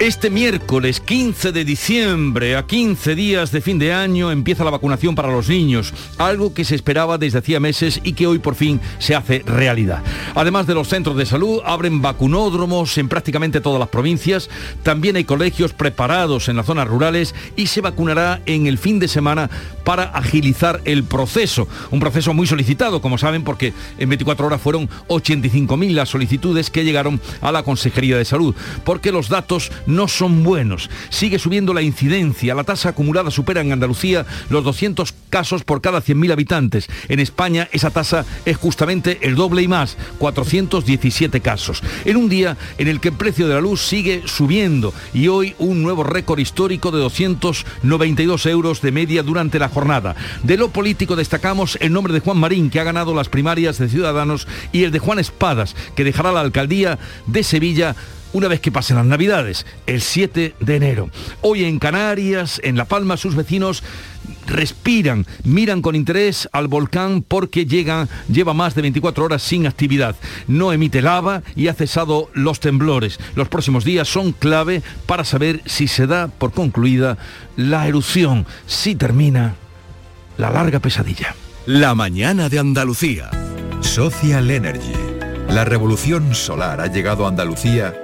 Este miércoles 15 de diciembre, a 15 días de fin de año, empieza la vacunación para los niños, algo que se esperaba desde hacía meses y que hoy por fin se hace realidad. Además de los centros de salud, abren vacunódromos en prácticamente todas las provincias, también hay colegios preparados en las zonas rurales y se vacunará en el fin de semana para agilizar el proceso. Un proceso muy solicitado, como saben, porque en 24 horas fueron 85.000 las solicitudes que llegaron a la Consejería de Salud, porque los datos no son buenos. Sigue subiendo la incidencia. La tasa acumulada supera en Andalucía los 200 casos por cada 100.000 habitantes. En España esa tasa es justamente el doble y más, 417 casos. En un día en el que el precio de la luz sigue subiendo y hoy un nuevo récord histórico de 292 euros de media durante la jornada. De lo político destacamos el nombre de Juan Marín, que ha ganado las primarias de Ciudadanos, y el de Juan Espadas, que dejará la alcaldía de Sevilla una vez que pasen las Navidades, el 7 de enero. Hoy en Canarias, en La Palma, sus vecinos respiran, miran con interés al volcán porque llega, lleva más de 24 horas sin actividad. No emite lava y ha cesado los temblores. Los próximos días son clave para saber si se da por concluida la erupción, si termina la larga pesadilla. La mañana de Andalucía. Social Energy. La revolución solar ha llegado a Andalucía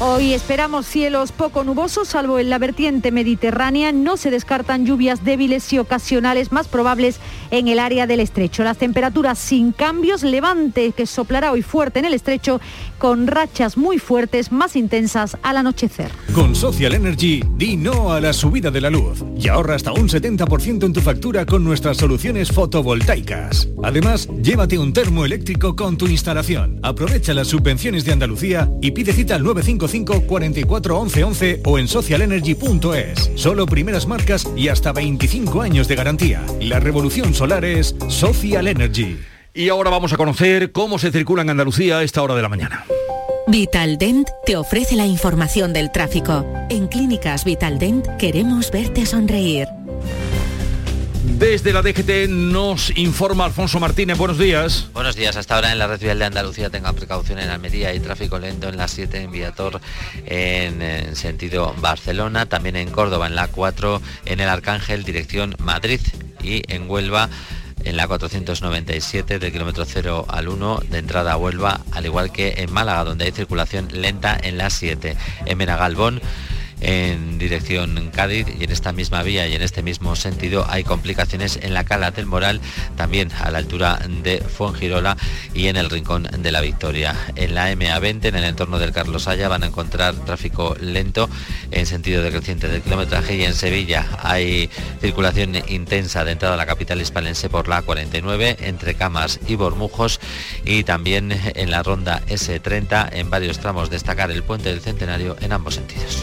Hoy esperamos cielos poco nubosos, salvo en la vertiente mediterránea. No se descartan lluvias débiles y ocasionales más probables en el área del estrecho. Las temperaturas sin cambios, levante que soplará hoy fuerte en el estrecho, con rachas muy fuertes, más intensas al anochecer. Con Social Energy, di no a la subida de la luz y ahorra hasta un 70% en tu factura con nuestras soluciones fotovoltaicas. Además, llévate un termo eléctrico con tu instalación. Aprovecha las subvenciones de Andalucía y pide cita al 955 44 11 11 o en socialenergy.es. Solo primeras marcas y hasta 25 años de garantía. La revolución solar es Social Energy. Y ahora vamos a conocer cómo se circula en Andalucía a esta hora de la mañana. Vitaldent te ofrece la información del tráfico. En Clínicas Vitaldent queremos verte sonreír. Desde la DGT nos informa Alfonso Martínez. Buenos días. Buenos días. Hasta ahora en la red vial de Andalucía tengan precaución en Almería y tráfico lento en la 7 en Viator en, en, sentido Barcelona, también en Córdoba en la 4 en el Arcángel dirección Madrid y en Huelva en la 497 del kilómetro 0 al 1 de entrada a Huelva, al igual que en Málaga donde hay circulación lenta en la 7. En Menagalbón en dirección Cádiz y en esta misma vía y en este mismo sentido hay complicaciones en la Cala del Moral, también a la altura de Fuengirola y en el Rincón de la Victoria. En la MA20, en el entorno del Carlos Haya, van a encontrar tráfico lento en sentido decreciente del kilometraje y en Sevilla hay circulación intensa de entrada a la capital hispalense por la 49 entre Camas y Bormujos y también en la ronda S30 en varios tramos destacar el puente del Centenario en ambos sentidos.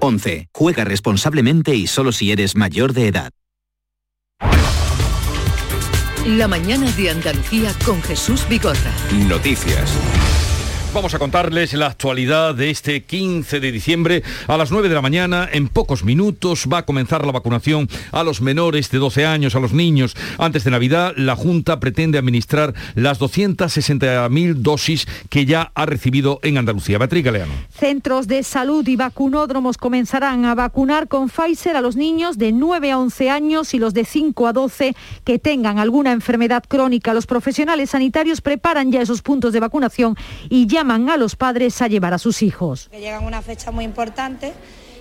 11. Juega responsablemente y solo si eres mayor de edad. La mañana de Andalucía con Jesús Bigorra. Noticias. Vamos a contarles la actualidad de este 15 de diciembre a las 9 de la mañana. En pocos minutos va a comenzar la vacunación a los menores de 12 años, a los niños. Antes de Navidad, la Junta pretende administrar las 260.000 dosis que ya ha recibido en Andalucía. Beatriz Galeano. Centros de salud y vacunódromos comenzarán a vacunar con Pfizer a los niños de 9 a 11 años y los de 5 a 12 que tengan alguna enfermedad crónica. Los profesionales sanitarios preparan ya esos puntos de vacunación y llaman llaman a los padres a llevar a sus hijos. Llegan una fecha muy importante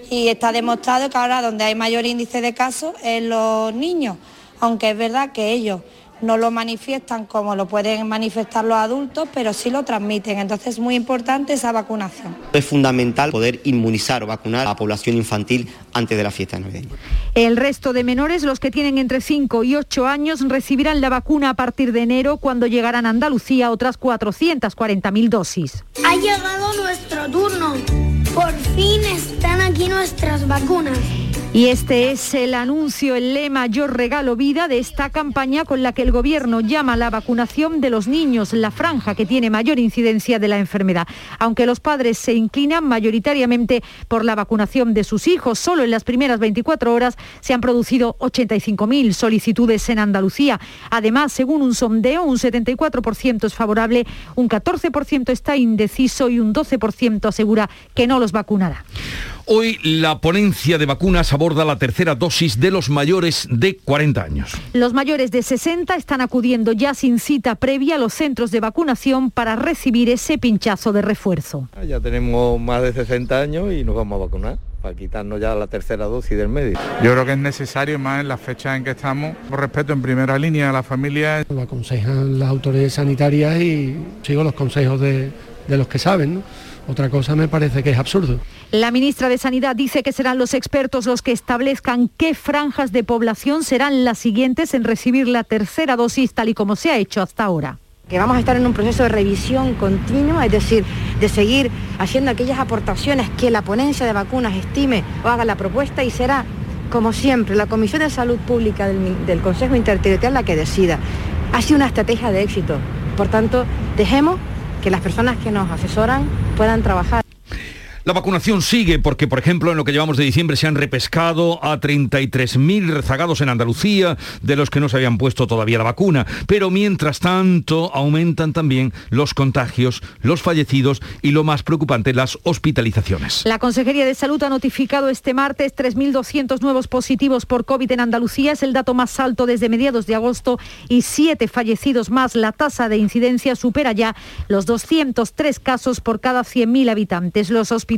y está demostrado que ahora donde hay mayor índice de casos es los niños, aunque es verdad que ellos no lo manifiestan como lo pueden manifestar los adultos, pero sí lo transmiten. Entonces es muy importante esa vacunación. Es fundamental poder inmunizar o vacunar a la población infantil antes de la fiesta navideña. El resto de menores, los que tienen entre 5 y 8 años, recibirán la vacuna a partir de enero cuando llegarán a Andalucía otras 440.000 dosis. Ha llegado nuestro turno. Por fin están aquí nuestras vacunas. Y este es el anuncio, el lema Yo regalo vida de esta campaña con la que el gobierno llama la vacunación de los niños, la franja que tiene mayor incidencia de la enfermedad. Aunque los padres se inclinan mayoritariamente por la vacunación de sus hijos, solo en las primeras 24 horas se han producido 85.000 solicitudes en Andalucía. Además, según un sondeo, un 74% es favorable, un 14% está indeciso y un 12% asegura que no los vacunará. Hoy la ponencia de vacunas aborda la tercera dosis de los mayores de 40 años. Los mayores de 60 están acudiendo ya sin cita previa a los centros de vacunación para recibir ese pinchazo de refuerzo. Ya tenemos más de 60 años y nos vamos a vacunar para quitarnos ya la tercera dosis del médico. Yo creo que es necesario más en las fechas en que estamos, por respeto en primera línea a la familia. Lo aconsejan las autoridades sanitarias y sigo los consejos de, de los que saben. ¿no? Otra cosa me parece que es absurdo. La ministra de Sanidad dice que serán los expertos los que establezcan qué franjas de población serán las siguientes en recibir la tercera dosis tal y como se ha hecho hasta ahora que vamos a estar en un proceso de revisión continua, es decir, de seguir haciendo aquellas aportaciones que la ponencia de vacunas estime o haga la propuesta y será, como siempre, la Comisión de Salud Pública del, del Consejo Interterritorial la que decida. Ha sido una estrategia de éxito. Por tanto, dejemos que las personas que nos asesoran puedan trabajar. La vacunación sigue porque, por ejemplo, en lo que llevamos de diciembre se han repescado a 33.000 rezagados en Andalucía, de los que no se habían puesto todavía la vacuna. Pero mientras tanto, aumentan también los contagios, los fallecidos y, lo más preocupante, las hospitalizaciones. La Consejería de Salud ha notificado este martes 3.200 nuevos positivos por COVID en Andalucía. Es el dato más alto desde mediados de agosto y siete fallecidos más. La tasa de incidencia supera ya los 203 casos por cada 100.000 habitantes. Los hospitales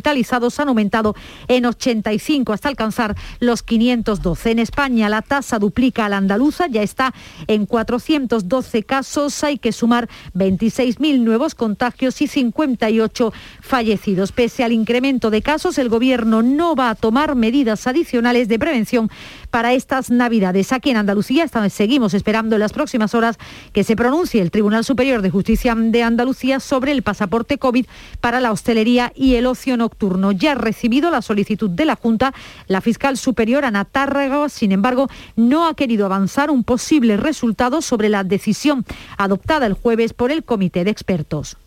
han aumentado en 85 hasta alcanzar los 512. En España la tasa duplica a la andaluza, ya está en 412 casos. Hay que sumar 26.000 nuevos contagios y 58 fallecidos. Pese al incremento de casos, el Gobierno no va a tomar medidas adicionales de prevención para estas Navidades. Aquí en Andalucía seguimos esperando en las próximas horas que se pronuncie el Tribunal Superior de Justicia de Andalucía sobre el pasaporte COVID para la hostelería y el ocio nocturno. Ya ha recibido la solicitud de la Junta. La fiscal superior, Ana Tárrega, sin embargo, no ha querido avanzar un posible resultado sobre la decisión adoptada el jueves por el Comité de Expertos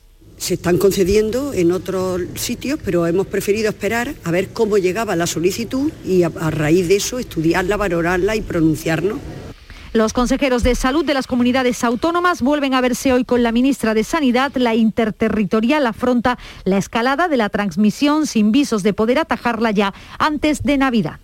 se están concediendo en otros sitios, pero hemos preferido esperar a ver cómo llegaba la solicitud y a, raíz de eso estudiarla, valorarla y pronunciarnos. Los consejeros de salud de las comunidades autónomas vuelven a verse hoy con la ministra de Sanidad. La interterritorial afronta la escalada de la transmisión sin visos de poder atajarla ya antes de Navidad.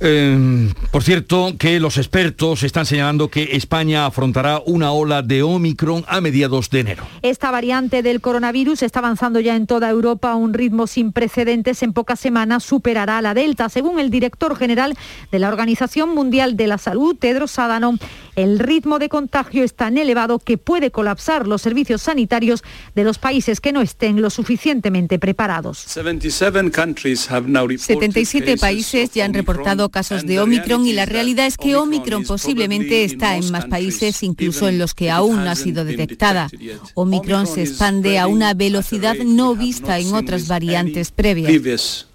Eh, por cierto, que los expertos están señalando que España afrontará una ola de Omicron a mediados de enero. Esta variante del coronavirus está avanzando ya en toda Europa a un ritmo sin precedentes. En pocas semanas superará a la Delta. Según el director general de la Organización Mundial de la Salud, Tedros Adhanom, el ritmo de contagio es tan elevado que puede colapsar los servicios sanitarios de los países que no estén lo suficientemente preparados. 77 países ya han reportado casos de Omicron y la realidad es que Omicron posiblemente está en más países, incluso en los que aún no ha sido detectada. Omicron se expande a una velocidad no vista en otras variantes previas.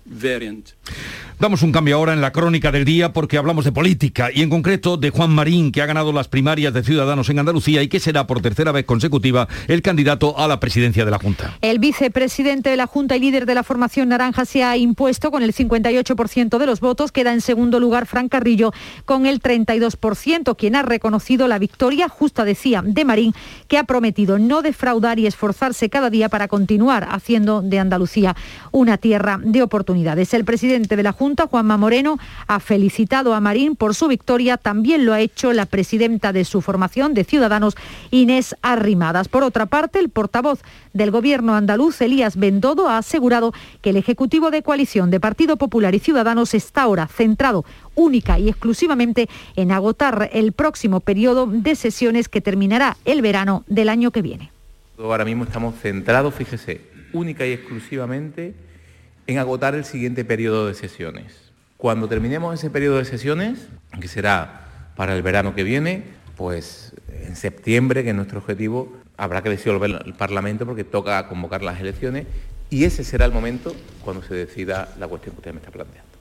Damos un cambio ahora en la crónica del día porque hablamos de política y en concreto de Juan Marín, que ha ganado las primarias de Ciudadanos en Andalucía y que será por tercera vez consecutiva el candidato a la presidencia de la Junta. El vicepresidente de la Junta y líder de la formación naranja se ha impuesto con el 58% de los votos. Queda en segundo lugar Fran Carrillo con el 32%, quien ha reconocido la victoria justa, decía, de Marín, que ha prometido no defraudar y esforzarse cada día para continuar haciendo de Andalucía una tierra de oportunidades. El presidente de la Junta Juanma Moreno, ha felicitado a Marín por su victoria. También lo ha hecho la presidenta de su formación de Ciudadanos, Inés Arrimadas. Por otra parte, el portavoz del Gobierno andaluz, Elías Bendodo, ha asegurado que el Ejecutivo de Coalición de Partido Popular y Ciudadanos está ahora centrado única y exclusivamente en agotar el próximo periodo de sesiones que terminará el verano del año que viene. Ahora mismo estamos centrados, fíjese, única y exclusivamente en agotar el siguiente periodo de sesiones. Cuando terminemos ese periodo de sesiones, que será para el verano que viene, pues en septiembre, que es nuestro objetivo, habrá que disolver el Parlamento porque toca convocar las elecciones y ese será el momento cuando se decida la cuestión que usted me está planteando.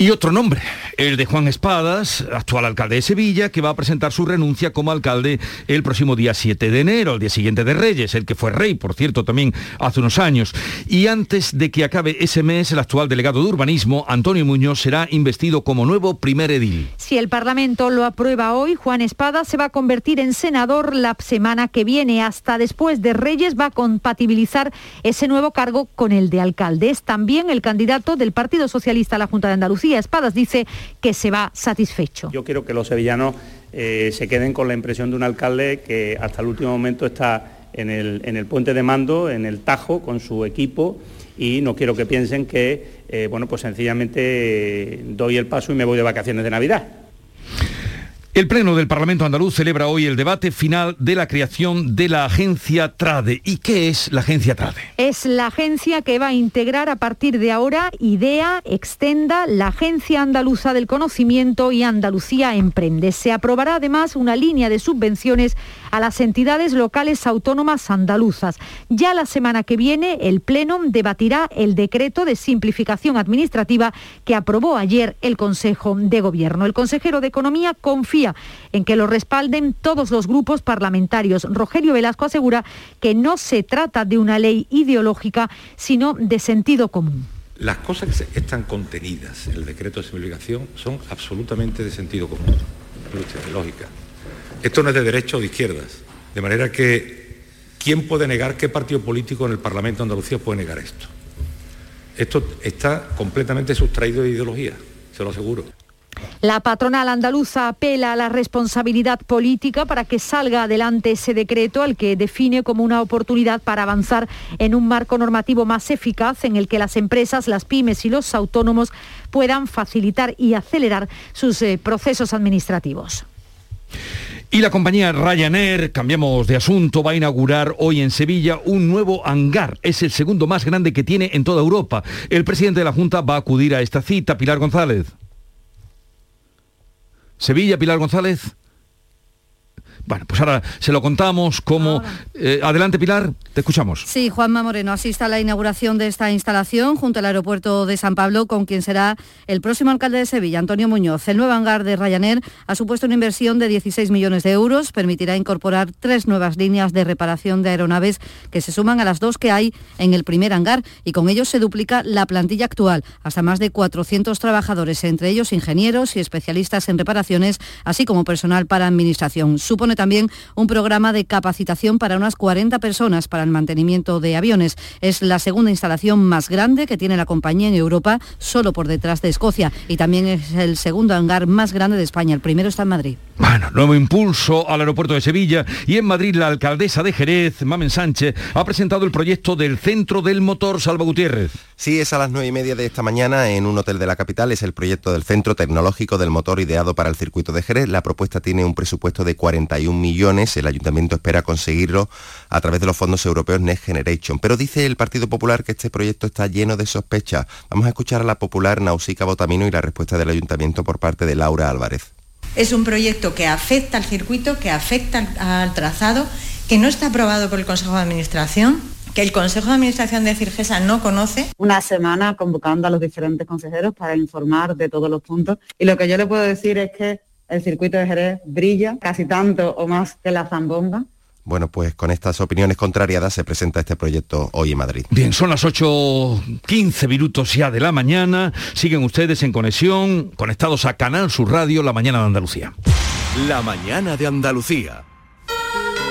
Y otro nombre, el de Juan Espadas, actual alcalde de Sevilla, que va a presentar su renuncia como alcalde el próximo día 7 de enero, el día siguiente de Reyes, el que fue rey, por cierto, también hace unos años. Y antes de que acabe ese mes, el actual delegado de urbanismo, Antonio Muñoz, será investido como nuevo primer edil. Si el Parlamento lo aprueba hoy, Juan Espadas se va a convertir en senador la semana que viene. Hasta después de Reyes va a compatibilizar ese nuevo cargo con el de alcalde. Es también el candidato del Partido Socialista a la Junta de Andalucía Espadas dice que se va satisfecho. Yo quiero que los sevillanos eh, se queden con la impresión de un alcalde que hasta el último momento está en el, en el puente de mando, en el Tajo, con su equipo y no quiero que piensen que, eh, bueno, pues sencillamente eh, doy el paso y me voy de vacaciones de Navidad. El Pleno del Parlamento andaluz celebra hoy el debate final de la creación de la agencia TRADE. ¿Y qué es la agencia TRADE? Es la agencia que va a integrar a partir de ahora IDEA, Extenda, la Agencia Andaluza del Conocimiento y Andalucía Emprende. Se aprobará además una línea de subvenciones a las entidades locales autónomas andaluzas. Ya la semana que viene el Pleno debatirá el decreto de simplificación administrativa que aprobó ayer el Consejo de Gobierno. El consejero de Economía confía en que lo respalden todos los grupos parlamentarios. Rogelio Velasco asegura que no se trata de una ley ideológica, sino de sentido común. Las cosas que están contenidas en el decreto de simplificación son absolutamente de sentido común, lógica. Esto no es de derecha o de izquierdas, de manera que ¿quién puede negar, qué partido político en el Parlamento de Andalucía puede negar esto? Esto está completamente sustraído de ideología, se lo aseguro. La patronal andaluza apela a la responsabilidad política para que salga adelante ese decreto al que define como una oportunidad para avanzar en un marco normativo más eficaz en el que las empresas, las pymes y los autónomos puedan facilitar y acelerar sus eh, procesos administrativos. Y la compañía Ryanair, cambiamos de asunto, va a inaugurar hoy en Sevilla un nuevo hangar. Es el segundo más grande que tiene en toda Europa. El presidente de la Junta va a acudir a esta cita, Pilar González. Sevilla, Pilar González. Bueno, pues ahora se lo contamos como... Eh, adelante, Pilar, te escuchamos. Sí, Juanma Moreno asiste a la inauguración de esta instalación junto al aeropuerto de San Pablo, con quien será el próximo alcalde de Sevilla, Antonio Muñoz. El nuevo hangar de Ryanair ha supuesto una inversión de 16 millones de euros, permitirá incorporar tres nuevas líneas de reparación de aeronaves que se suman a las dos que hay en el primer hangar y con ello se duplica la plantilla actual, hasta más de 400 trabajadores, entre ellos ingenieros y especialistas en reparaciones, así como personal para administración. Supone también un programa de capacitación para unas 40 personas para el mantenimiento de aviones. Es la segunda instalación más grande que tiene la compañía en Europa, solo por detrás de Escocia. Y también es el segundo hangar más grande de España. El primero está en Madrid. Bueno, nuevo impulso al aeropuerto de Sevilla y en Madrid la alcaldesa de Jerez, Mamen Sánchez, ha presentado el proyecto del Centro del Motor Salva Gutiérrez. Sí, es a las nueve y media de esta mañana en un hotel de la capital. Es el proyecto del Centro Tecnológico del Motor ideado para el circuito de Jerez. La propuesta tiene un presupuesto de 41 millones. El ayuntamiento espera conseguirlo a través de los fondos europeos Next Generation. Pero dice el Partido Popular que este proyecto está lleno de sospechas. Vamos a escuchar a la popular Nausica Botamino y la respuesta del ayuntamiento por parte de Laura Álvarez. Es un proyecto que afecta al circuito, que afecta al trazado, que no está aprobado por el Consejo de Administración, que el Consejo de Administración de Cirgesa no conoce. Una semana convocando a los diferentes consejeros para informar de todos los puntos. Y lo que yo le puedo decir es que el circuito de Jerez brilla casi tanto o más que la zambomba. Bueno, pues con estas opiniones contrariadas se presenta este proyecto hoy en Madrid. Bien, son las 8.15 minutos ya de la mañana. Siguen ustedes en conexión, conectados a Canal Sur Radio, La Mañana de Andalucía. La Mañana de Andalucía.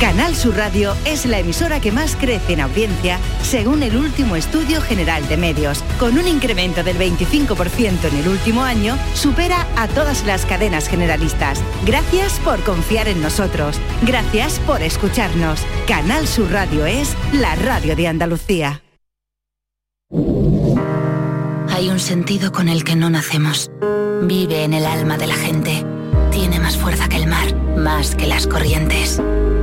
Canal Sur Radio es la emisora que más crece en audiencia según el último estudio general de medios. Con un incremento del 25% en el último año, supera a todas las cadenas generalistas. Gracias por confiar en nosotros. Gracias por escucharnos. Canal Sur Radio es la radio de Andalucía. Hay un sentido con el que no nacemos. Vive en el alma de la gente. Tiene más fuerza que el mar, más que las corrientes.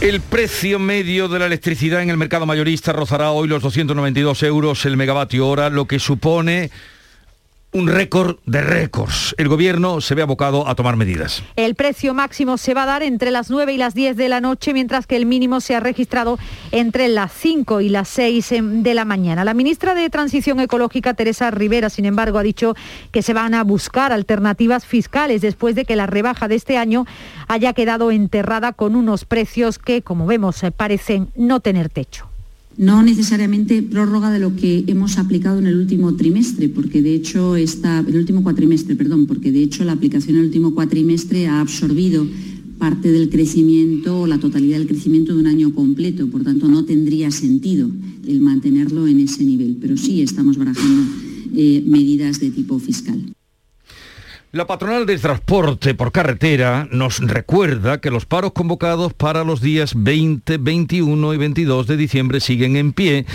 El precio medio de la electricidad en el mercado mayorista rozará hoy los 292 euros el megavatio hora, lo que supone un récord de récords. El gobierno se ve abocado a tomar medidas. El precio máximo se va a dar entre las 9 y las 10 de la noche, mientras que el mínimo se ha registrado entre las 5 y las 6 de la mañana. La ministra de Transición Ecológica, Teresa Rivera, sin embargo, ha dicho que se van a buscar alternativas fiscales después de que la rebaja de este año haya quedado enterrada con unos precios que, como vemos, parecen no tener techo no necesariamente prórroga de lo que hemos aplicado en el último trimestre, porque de hecho está, el último cuatrimestre, perdón, porque de hecho la aplicación en el último cuatrimestre ha absorbido parte del crecimiento o la totalidad del crecimiento de un año completo, por tanto no tendría sentido el mantenerlo en ese nivel, pero sí estamos barajando eh, medidas de tipo fiscal. La patronal de transporte por carretera nos recuerda que los paros convocados para los días 20, 21 y 22 de diciembre siguen en pie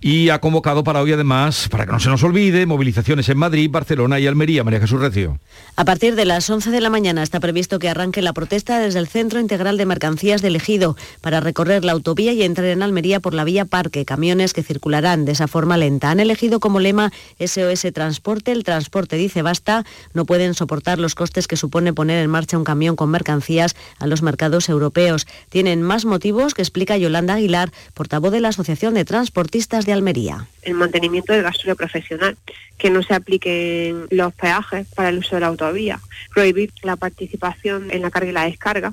y ha convocado para hoy además, para que no se nos olvide, movilizaciones en Madrid, Barcelona y Almería. María Jesús Recio. A partir de las 11 de la mañana está previsto que arranque la protesta desde el Centro Integral de Mercancías de Ejido para recorrer la autovía y entrar en Almería por la vía Parque, camiones que circularán de esa forma lenta. Han elegido como lema SOS Transporte, el transporte dice basta, no pueden soportar los costes que supone poner en marcha un camión con mercancías a los mercados europeos. Tienen más motivos que explica Yolanda Aguilar, portavoz de la Asociación de Transportistas de Almería. El mantenimiento del gasolio profesional, que no se apliquen los peajes para el uso de la autovía, prohibir la participación en la carga y la descarga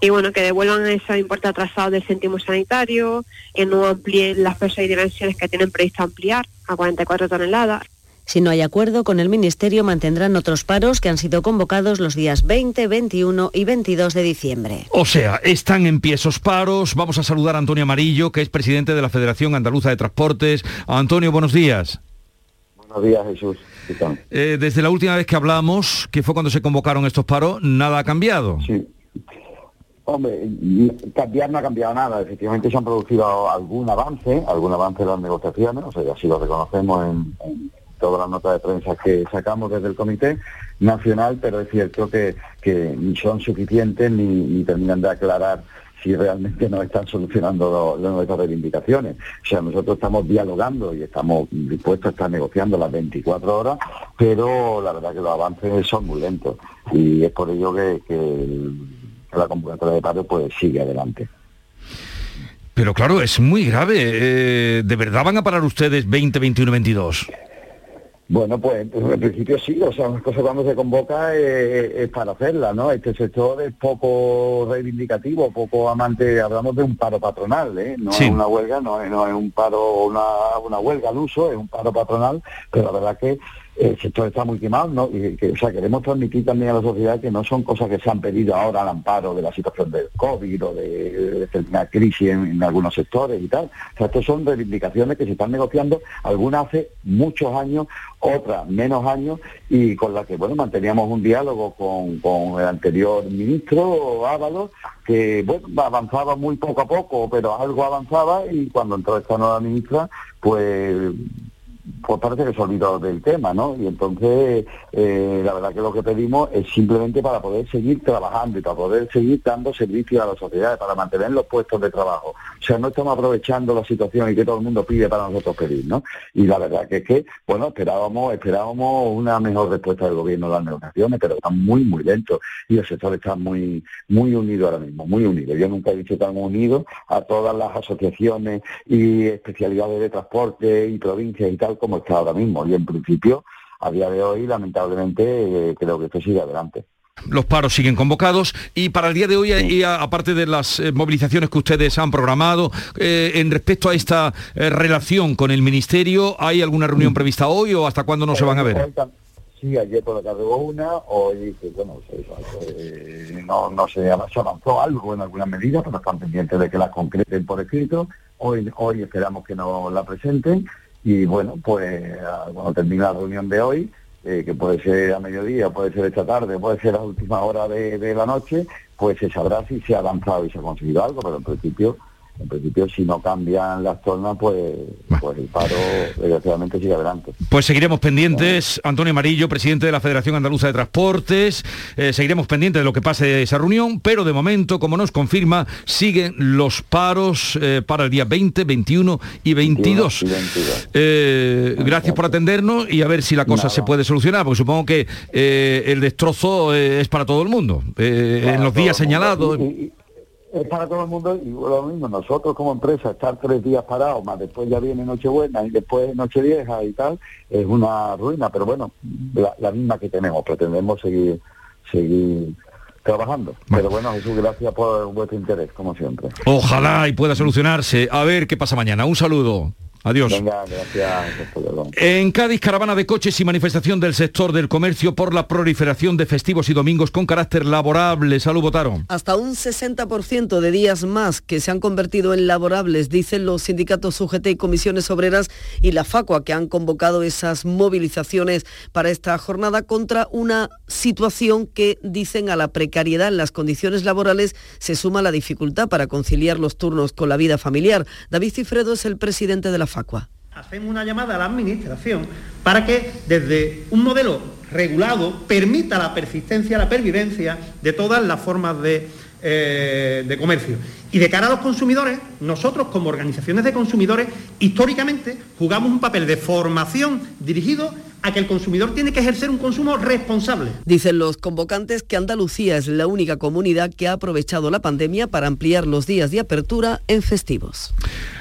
y bueno, que devuelvan ese importe atrasado del céntimo sanitario, que no amplíen las pesas y dimensiones que tienen previsto ampliar a 44 toneladas. Si no hay acuerdo con el Ministerio, mantendrán otros paros que han sido convocados los días 20, 21 y 22 de diciembre. O sea, están en pie esos paros. Vamos a saludar a Antonio Amarillo, que es presidente de la Federación Andaluza de Transportes. Antonio, buenos días. Buenos días, Jesús. Eh, desde la última vez que hablamos, que fue cuando se convocaron estos paros, nada ha cambiado. Sí. Hombre, cambiar no ha cambiado nada. Efectivamente se han producido algún avance, algún avance en las negociaciones, o sea, así lo reconocemos en todas las notas de prensa que sacamos desde el Comité Nacional, pero es cierto que, ni son suficientes ni, terminan de aclarar si realmente no están solucionando nuestras reivindicaciones. O sea, nosotros estamos dialogando y estamos dispuestos a estar negociando las 24 horas, pero la verdad que los avances son muy lentos y es por ello que, la convocatoria de paro pues sigue adelante. Pero claro, es muy grave. Eh, ¿De verdad van a parar ustedes 20, 21, 22? Bueno, pues en principio sí, o sea, una cosa cuando se convoca es, para hacerla, ¿no? Este sector es poco reivindicativo, poco amante, hablamos de un paro patronal, ¿eh? No es una huelga, no es, no es un paro, una, una huelga al uso, es un paro patronal, pero la verdad que el sector está muy quemado, ¿no? Y que, o sea, queremos transmitir también a la sociedad que no son cosas que se han pedido ahora al amparo de la situación del COVID o de, de, crisis en, algunos sectores y tal. O sea, estas son reivindicaciones que se están negociando, algunas hace muchos años, otras menos años, y con las que, bueno, manteníamos un diálogo con, con el anterior ministro, Ábalos, que, bueno, avanzaba muy poco a poco, pero algo avanzaba, y cuando entró esta nueva ministra, pues pues parece que se olvidó del tema, ¿no? Y entonces, eh, la verdad que lo que pedimos es simplemente para poder seguir trabajando y para poder seguir dando servicios a la sociedad, para mantener los puestos de trabajo. O sea, no estamos aprovechando la situación y que todo el mundo pide para nosotros pedir, ¿no? Y la verdad que es que, bueno, esperábamos, esperábamos una mejor respuesta del gobierno a las negociaciones, pero están muy, muy lentos y el sector está muy, muy unido ahora mismo, muy unido. Yo nunca he visto tan unido a todas las asociaciones y especialidades de transporte y provincias y tal como está ahora mismo. Y en principio, a día de hoy, lamentablemente, eh, creo que esto sigue adelante. Los paros siguen convocados y para el día de hoy, y aparte de las eh, movilizaciones que ustedes han programado, eh, en respecto a esta eh, relación con el Ministerio, ¿hay alguna reunión prevista hoy o hasta cuándo no se van a ver? Sí, ayer por la tarde hubo una, hoy bueno, no, no se, avanzó algo en alguna medida, pero están pendientes de que la concreten por escrito. Hoy, hoy esperamos que nos la presenten y bueno, pues cuando termine la reunión de hoy, eh, que puede ser a mediodía, puede ser esta tarde, puede ser a última hora de, de la noche, pues se sabrá si se ha avanzado y se ha conseguido algo, pero en principio en principio si no cambian las tornas, pues, pues el paro desgraciadamente sigue adelante. Pues seguiremos pendientes, Antonio Amarillo, presidente de la Federación Andaluza de Transportes, eh, seguiremos pendientes de lo que pase de esa reunión, pero de momento, como nos confirma, siguen los paros eh, para el día 20, 21 y 22. Eh, gracias por atendernos y a ver si la cosa se puede solucionar, porque supongo que el destrozo es para todo el mundo, en los días señalados es para todo el mundo y lo mismo, nosotros como empresa estar tres días parados, más después ya viene Nochebuena y después Nochevieja y tal, es una ruina, pero bueno, la, misma que tenemos, pretendemos seguir, seguir trabajando. Pero bueno, Jesús, gracias por vuestro interés, como siempre. Ojalá y pueda solucionarse. A ver qué pasa mañana. Un saludo. Adiós. Venga, gracias. En Cádiz, caravana de coches y manifestación del sector del comercio por la proliferación de festivos y domingos con carácter laborable. Salud, votaron. Hasta un 60% de días más que se han convertido en laborables, dicen los sindicatos UGT y comisiones obreras y la FACUA, que han convocado esas movilizaciones para esta jornada contra una situación que, dicen, a la precariedad en las condiciones laborales se suma la dificultad para conciliar los turnos con la vida familiar. David Cifredo es el presidente de la Hacemos una llamada a la Administración para que desde un modelo regulado permita la persistencia, la pervivencia de todas las formas de, eh, de comercio. Y de cara a los consumidores, nosotros como organizaciones de consumidores, históricamente jugamos un papel de formación dirigido a que el consumidor tiene que ejercer un consumo responsable. Dicen los convocantes que Andalucía es la única comunidad que ha aprovechado la pandemia para ampliar los días de apertura en festivos.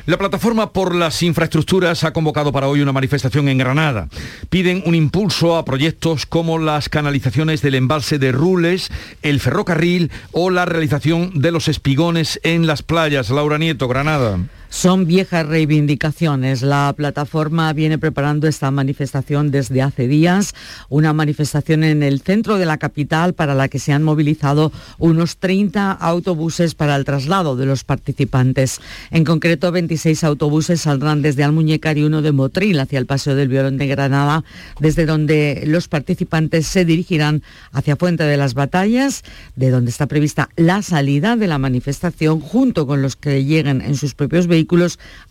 La plataforma por las infraestructuras ha convocado para hoy una manifestación en Granada. Piden un impulso a proyectos como las canalizaciones del embalse de Rules, el ferrocarril o la realización de los espigones en las playas. Laura Nieto, Granada. Son viejas reivindicaciones. La plataforma viene preparando esta manifestación desde hace días, una manifestación en el centro de la capital para la que se han movilizado unos 30 autobuses para el traslado de los participantes. En concreto, 26 autobuses saldrán desde Almuñécar y uno de Motril hacia el Paseo del Violón de Granada, desde donde los participantes se dirigirán hacia Fuente de las Batallas, de donde está prevista la salida de la manifestación junto con los que lleguen en sus propios vehículos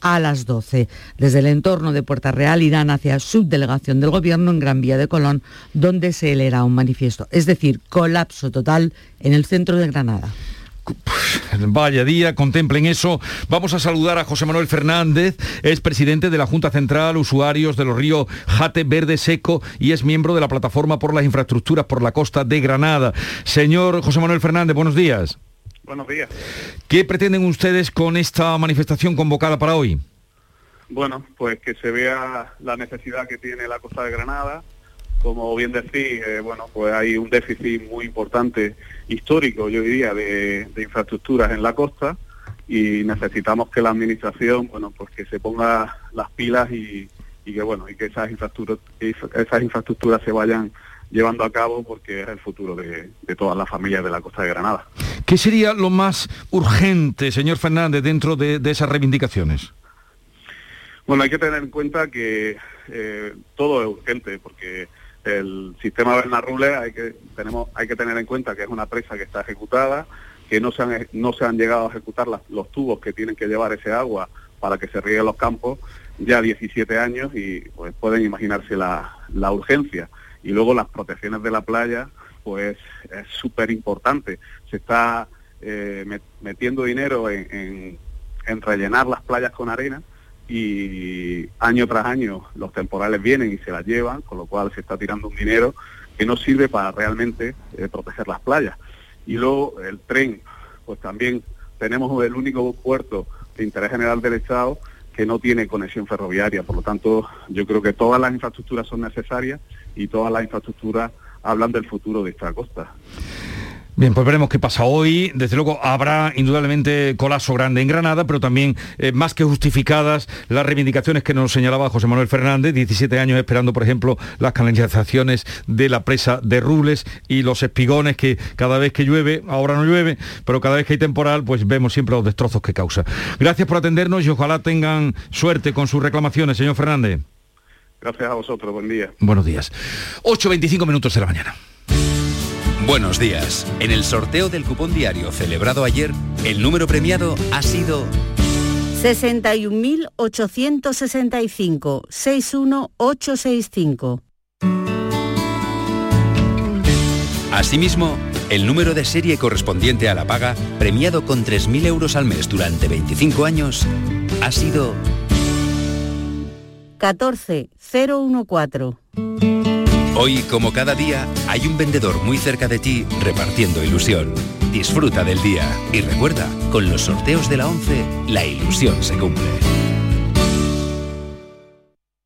a las 12. Desde el entorno de Puerta Real irán hacia subdelegación del Gobierno en Gran Vía de Colón, donde se leerá un manifiesto. Es decir, colapso total en el centro de Granada. Vaya día, contemplen eso. Vamos a saludar a José Manuel Fernández, es presidente de la Junta Central Usuarios de los Ríos Jate Verde Seco y es miembro de la Plataforma por las Infraestructuras por la Costa de Granada. Señor José Manuel Fernández, buenos días. Buenos días. ¿Qué pretenden ustedes con esta manifestación convocada para hoy? Bueno, pues que se vea la necesidad que tiene la costa de Granada. Como bien decís, eh, bueno, pues hay un déficit muy importante histórico, yo diría, de, infraestructuras en la costa y necesitamos que la administración, bueno, pues que se ponga las pilas y, y que bueno, y que esas infraestructuras, esas infraestructuras se vayan llevando a cabo porque es el futuro de, todas las familias de la costa de Granada. ¿Qué sería lo más urgente, señor Fernández, dentro de, esas reivindicaciones? Bueno, hay que tener en cuenta que eh, todo es urgente porque el sistema Bernarrule hay que tenemos hay que tener en cuenta que es una presa que está ejecutada, que no se han no se han llegado a ejecutar los tubos que tienen que llevar ese agua para que se rieguen los campos ya 17 años y pues pueden imaginarse la, la urgencia y luego las protecciones de la playa, pues es súper importante. Se está eh, metiendo dinero en, en rellenar las playas con arena y año tras año los temporales vienen y se las llevan, con lo cual se está tirando un dinero que no sirve para realmente eh, proteger las playas. Y luego el tren, pues también tenemos el único puerto de interés general del Estado que no tiene conexión ferroviaria. Por lo tanto, yo creo que todas las infraestructuras son necesarias y todas las infraestructuras hablan del futuro de esta costa. Bien, pues veremos qué pasa hoy. Desde luego habrá indudablemente colapso grande en Granada, pero también eh, más que justificadas las reivindicaciones que nos señalaba José Manuel Fernández, 17 años esperando, por ejemplo, las canalizaciones de la presa de Rubles y los espigones que cada vez que llueve, ahora no llueve, pero cada vez que hay temporal, pues vemos siempre los destrozos que causa. Gracias por atendernos y ojalá tengan suerte con sus reclamaciones, señor Fernández. Gracias a vosotros, buen día. Buenos días. 8.25 minutos de la mañana. Buenos días. En el sorteo del cupón diario celebrado ayer, el número premiado ha sido 61.865 61865. Asimismo, el número de serie correspondiente a la paga, premiado con 3.000 euros al mes durante 25 años, ha sido 14014. Hoy, como cada día, hay un vendedor muy cerca de ti repartiendo ilusión. Disfruta del día y recuerda, con los sorteos de la 11, la ilusión se cumple.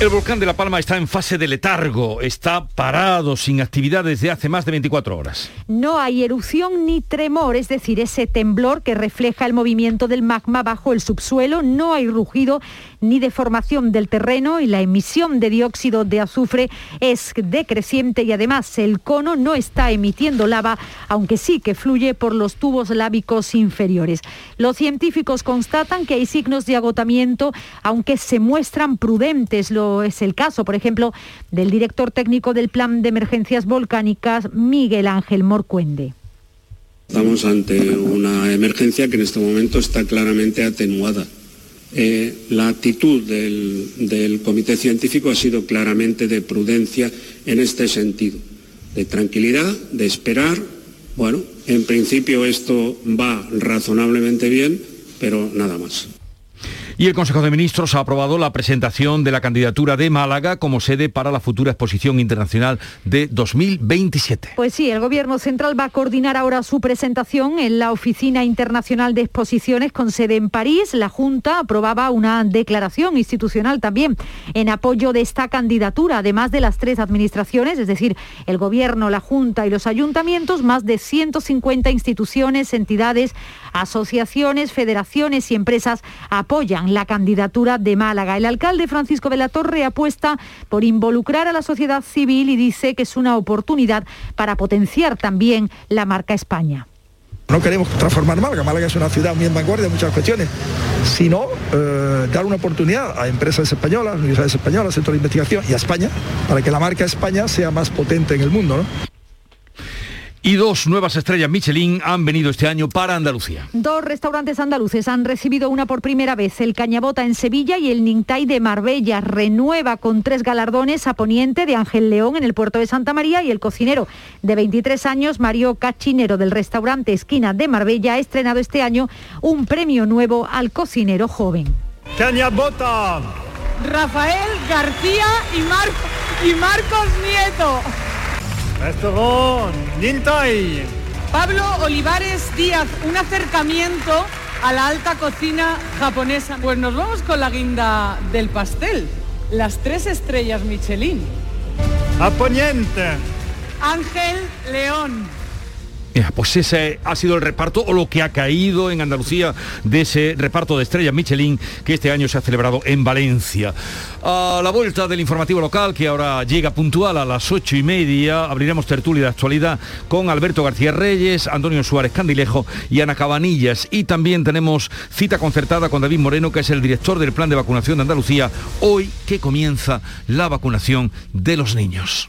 El volcán de La Palma está en fase de letargo, está parado, sin actividad desde hace más de 24 horas. No hay erupción ni tremor, es decir, ese temblor que refleja el movimiento del magma bajo el subsuelo, no hay rugido ni deformación del terreno y la emisión de dióxido de azufre es decreciente y además el cono no está emitiendo lava, aunque sí que fluye por los tubos lábicos inferiores. Los científicos constatan que hay signos de agotamiento, aunque se muestran prudentes es el caso, por ejemplo, del director técnico del Plan de Emergencias Volcánicas, Miguel Ángel Morcuende. Estamos ante una emergencia que en este momento está claramente atenuada. Eh, la actitud del, del comité científico ha sido claramente de prudencia en este sentido, de tranquilidad, de esperar. Bueno, en principio esto va razonablemente bien, pero nada más. Y el Consejo de Ministros ha aprobado la presentación de la candidatura de Málaga como sede para la futura exposición internacional de 2027. Pues sí, el Gobierno Central va a coordinar ahora su presentación en la Oficina Internacional de Exposiciones con sede en París. La Junta aprobaba una declaración institucional también en apoyo de esta candidatura, además de las tres administraciones, es decir, el Gobierno, la Junta y los ayuntamientos, más de 150 instituciones, entidades, asociaciones, federaciones y empresas apoyan la candidatura de Málaga. El alcalde Francisco de la Torre apuesta por involucrar a la sociedad civil y dice que es una oportunidad para potenciar también la marca España. No queremos transformar Málaga, Málaga es una ciudad muy en vanguardia en muchas cuestiones, sino eh, dar una oportunidad a empresas españolas, universidades españolas, centros de investigación y a España, para que la marca España sea más potente en el mundo. Y dos nuevas estrellas Michelin han venido este año para Andalucía. Dos restaurantes andaluces han recibido una por primera vez, el Cañabota en Sevilla y el Nintay de Marbella. Renueva con tres galardones a Poniente de Ángel León en el puerto de Santa María y el cocinero de 23 años, Mario Cachinero del restaurante Esquina de Marbella, ha estrenado este año un premio nuevo al cocinero joven. Cañabota. Rafael García y, y Marcos Nieto. Nintay. Pablo Olivares Díaz, un acercamiento a la alta cocina japonesa. Pues nos vamos con la guinda del pastel, las tres estrellas Michelin. A Ángel León. Pues ese ha sido el reparto o lo que ha caído en Andalucía de ese reparto de estrellas Michelin que este año se ha celebrado en Valencia. A la vuelta del informativo local, que ahora llega puntual a las ocho y media, abriremos tertulia de actualidad con Alberto García Reyes, Antonio Suárez Candilejo y Ana Cabanillas. Y también tenemos cita concertada con David Moreno, que es el director del Plan de Vacunación de Andalucía, hoy que comienza la vacunación de los niños.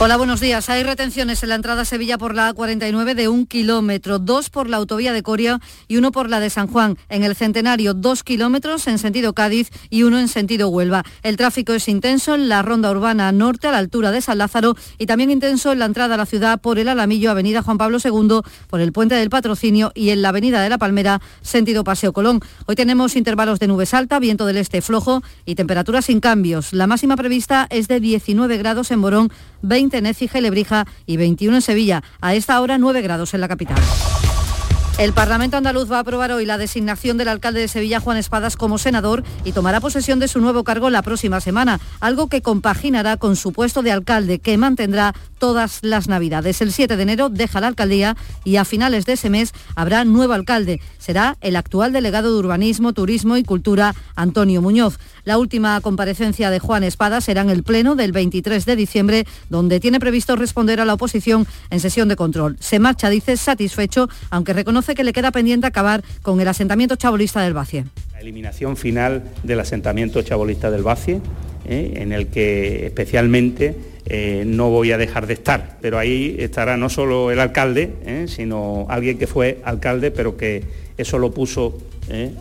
Hola, buenos días. Hay retenciones en la entrada a Sevilla por la A49 de un kilómetro, dos por la autovía de Coria y uno por la de San Juan. En el Centenario, dos kilómetros en sentido Cádiz y uno en sentido Huelva. El tráfico es intenso en la ronda urbana norte a la altura de San Lázaro y también intenso en la entrada a la ciudad por el Alamillo, Avenida Juan Pablo II, por el Puente del Patrocinio y en la Avenida de la Palmera, sentido Paseo Colón. Hoy tenemos intervalos de nubes alta, viento del este flojo y temperaturas sin cambios. La máxima prevista es de 19 grados en Morón, 20 en Écija y y 21 en Sevilla. A esta hora 9 grados en la capital. El Parlamento andaluz va a aprobar hoy la designación del alcalde de Sevilla, Juan Espadas, como senador y tomará posesión de su nuevo cargo la próxima semana, algo que compaginará con su puesto de alcalde, que mantendrá todas las Navidades. El 7 de enero deja la alcaldía y a finales de ese mes habrá nuevo alcalde. Será el actual delegado de Urbanismo, Turismo y Cultura, Antonio Muñoz. La última comparecencia de Juan Espada será en el Pleno del 23 de diciembre, donde tiene previsto responder a la oposición en sesión de control. Se marcha, dice, satisfecho, aunque reconoce que le queda pendiente acabar con el asentamiento chabolista del Bacie. La eliminación final del asentamiento chabolista del Bacie, ¿eh? en el que especialmente eh, no voy a dejar de estar, pero ahí estará no solo el alcalde, ¿eh? sino alguien que fue alcalde, pero que eso lo puso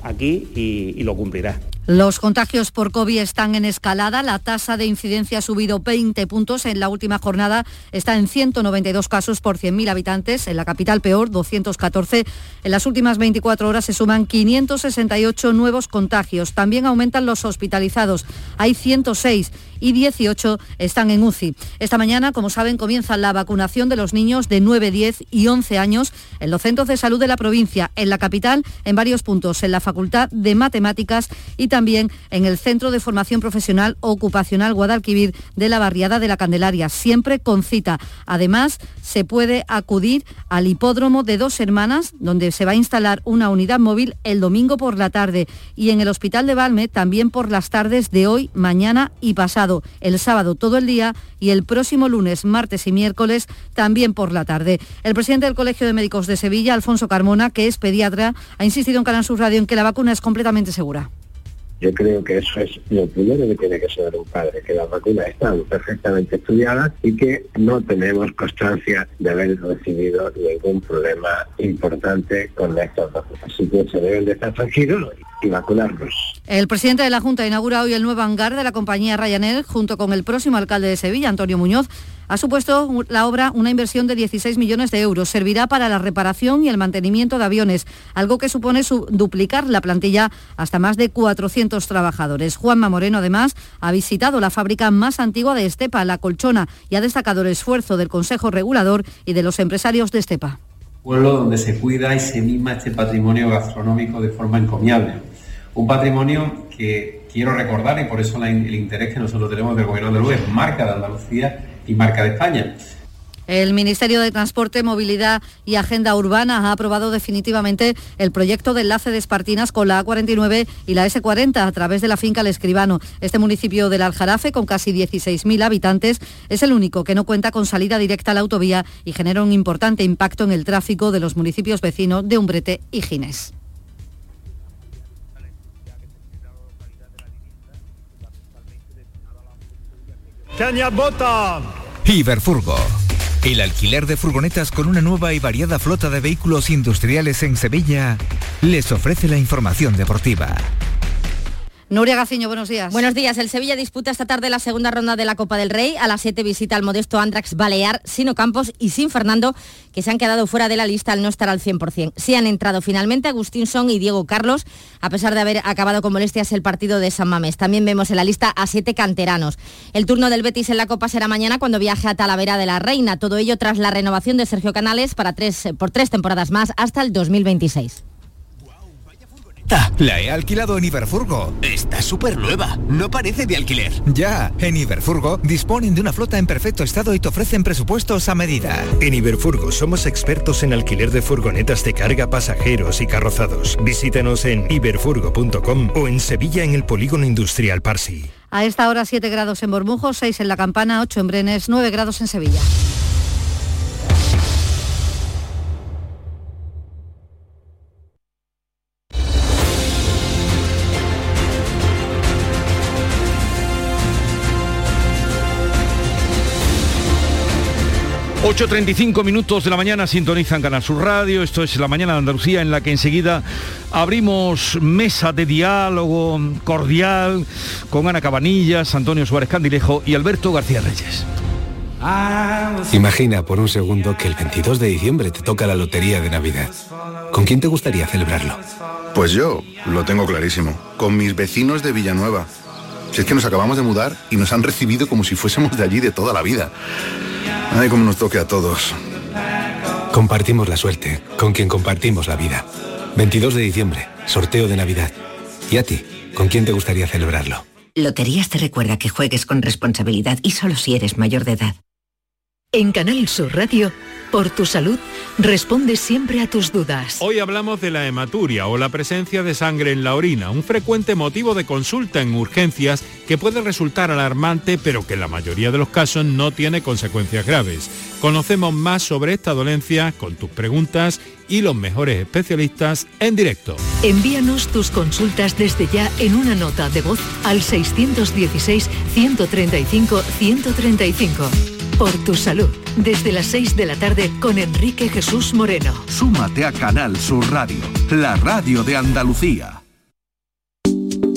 aquí y lo cumplirá. Los contagios por COVID están en escalada. La tasa de incidencia ha subido 20 puntos. En la última jornada está en 192 casos por 100.000 habitantes. En la capital peor, 214. En las últimas 24 horas se suman 568 nuevos contagios. También aumentan los hospitalizados. Hay 106 y 18 están en UCI. Esta mañana, como saben, comienza la vacunación de los niños de 9, 10 y 11 años en los centros de salud de la provincia, en la capital, en varios puntos, en la Facultad de Matemáticas y también en el Centro de Formación Profesional Ocupacional Guadalquivir de la Barriada de la Candelaria, siempre con cita. Además, se puede acudir al hipódromo de dos hermanas, donde se va a instalar una unidad móvil el domingo por la tarde, y en el Hospital de Valme también por las tardes de hoy, mañana y pasado el sábado todo el día y el próximo lunes, martes y miércoles también por la tarde. El presidente del Colegio de Médicos de Sevilla, Alfonso Carmona, que es pediatra, ha insistido en Canal Sur Radio en que la vacuna es completamente segura. Yo creo que eso es lo primero que tiene que saber un padre, que las vacunas están perfectamente estudiadas y que no tenemos constancia de haber recibido ningún problema importante con estas vacunas. Así que se deben de estar tranquilos y vacunarlos. El presidente de la Junta inaugura hoy el nuevo hangar de la compañía Ryanair junto con el próximo alcalde de Sevilla, Antonio Muñoz. Ha supuesto la obra una inversión de 16 millones de euros. Servirá para la reparación y el mantenimiento de aviones, algo que supone duplicar la plantilla hasta más de 400 trabajadores. Juanma Moreno, además, ha visitado la fábrica más antigua de Estepa, La Colchona, y ha destacado el esfuerzo del Consejo Regulador y de los empresarios de Estepa. Pueblo donde se cuida y se mima este patrimonio gastronómico de forma encomiable. Un patrimonio que quiero recordar y por eso el interés que nosotros tenemos del Gobierno de es marca de Andalucía y marca de España. El Ministerio de Transporte, Movilidad y Agenda Urbana ha aprobado definitivamente el proyecto de enlace de Espartinas con la A49 y la S40 a través de la finca El Escribano. Este municipio del Aljarafe, con casi 16.000 habitantes, es el único que no cuenta con salida directa a la autovía y genera un importante impacto en el tráfico de los municipios vecinos de Umbrete y Gines. Caña Bota. Iberfurgo. El alquiler de furgonetas con una nueva y variada flota de vehículos industriales en Sevilla les ofrece la información deportiva. Nuria Gaciño, buenos días. Buenos días. El Sevilla disputa esta tarde la segunda ronda de la Copa del Rey. A las 7 visita al modesto Andrax Balear, sin Ocampos y sin Fernando, que se han quedado fuera de la lista al no estar al 100%. Sí han entrado finalmente Agustín Son y Diego Carlos, a pesar de haber acabado con molestias el partido de San Mamés. También vemos en la lista a siete canteranos. El turno del Betis en la Copa será mañana cuando viaje a Talavera de la Reina. Todo ello tras la renovación de Sergio Canales para tres, por tres temporadas más hasta el 2026. La he alquilado en Iberfurgo. Está súper nueva. No parece de alquiler. Ya, en Iberfurgo disponen de una flota en perfecto estado y te ofrecen presupuestos a medida. En Iberfurgo somos expertos en alquiler de furgonetas de carga, pasajeros y carrozados. Visítanos en iberfurgo.com o en Sevilla en el Polígono Industrial Parsi. A esta hora 7 grados en Bormujo, 6 en La Campana, 8 en Brenes, 9 grados en Sevilla. ...8.35 minutos de la mañana sintonizan Canal Sur Radio... ...esto es La Mañana de Andalucía... ...en la que enseguida abrimos mesa de diálogo cordial... ...con Ana Cabanillas, Antonio Suárez Candilejo y Alberto García Reyes. Imagina por un segundo que el 22 de diciembre te toca la lotería de Navidad. ¿Con quién te gustaría celebrarlo? Pues yo lo tengo clarísimo, con mis vecinos de Villanueva. Si es que nos acabamos de mudar y nos han recibido como si fuésemos de allí de toda la vida. Ay, cómo nos toque a todos. Compartimos la suerte, con quien compartimos la vida. 22 de diciembre, sorteo de Navidad. ¿Y a ti? ¿Con quién te gustaría celebrarlo? Loterías te recuerda que juegues con responsabilidad y solo si eres mayor de edad. En Canal Sur Radio, por tu salud, responde siempre a tus dudas. Hoy hablamos de la hematuria o la presencia de sangre en la orina, un frecuente motivo de consulta en urgencias que puede resultar alarmante, pero que en la mayoría de los casos no tiene consecuencias graves. Conocemos más sobre esta dolencia con tus preguntas y los mejores especialistas en directo. Envíanos tus consultas desde ya en una nota de voz al 616-135-135. Por tu salud, desde las 6 de la tarde con Enrique Jesús Moreno. Súmate a Canal Sur Radio, la radio de Andalucía.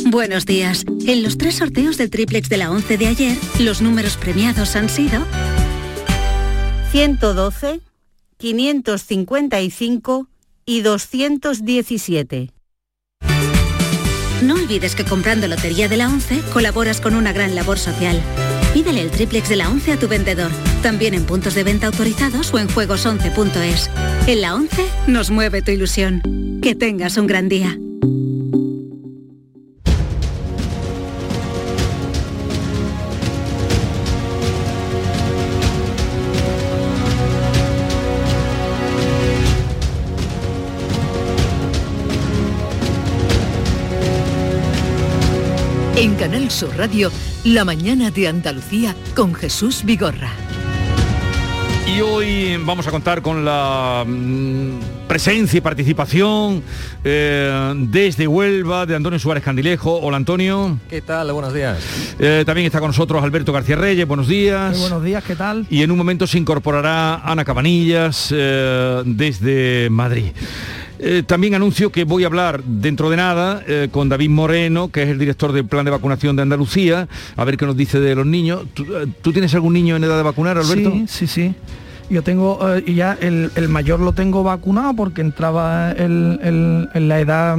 Buenos días. En los tres sorteos del triplex de la 11 de ayer, los números premiados han sido 112, 555 y 217. No olvides que comprando Lotería de la 11 colaboras con una gran labor social. Pídele el triplex de la 11 a tu vendedor, también en puntos de venta autorizados o en juegos11.es. En la 11 nos mueve tu ilusión. Que tengas un gran día. En Canal Sur Radio, La mañana de Andalucía con Jesús Vigorra. Y hoy vamos a contar con la mm, presencia y participación eh, desde Huelva de Antonio Suárez Candilejo. Hola Antonio. ¿Qué tal? Buenos días. Eh, también está con nosotros Alberto García Reyes. Buenos días. Muy buenos días, ¿qué tal? Y en un momento se incorporará Ana Cabanillas eh, desde Madrid. Eh, también anuncio que voy a hablar dentro de nada eh, con David Moreno, que es el director del plan de vacunación de Andalucía, a ver qué nos dice de los niños. ¿Tú, eh, ¿tú tienes algún niño en edad de vacunar, Alberto? Sí, sí, sí. Yo tengo, eh, y ya el, el mayor lo tengo vacunado porque entraba el- el- en la edad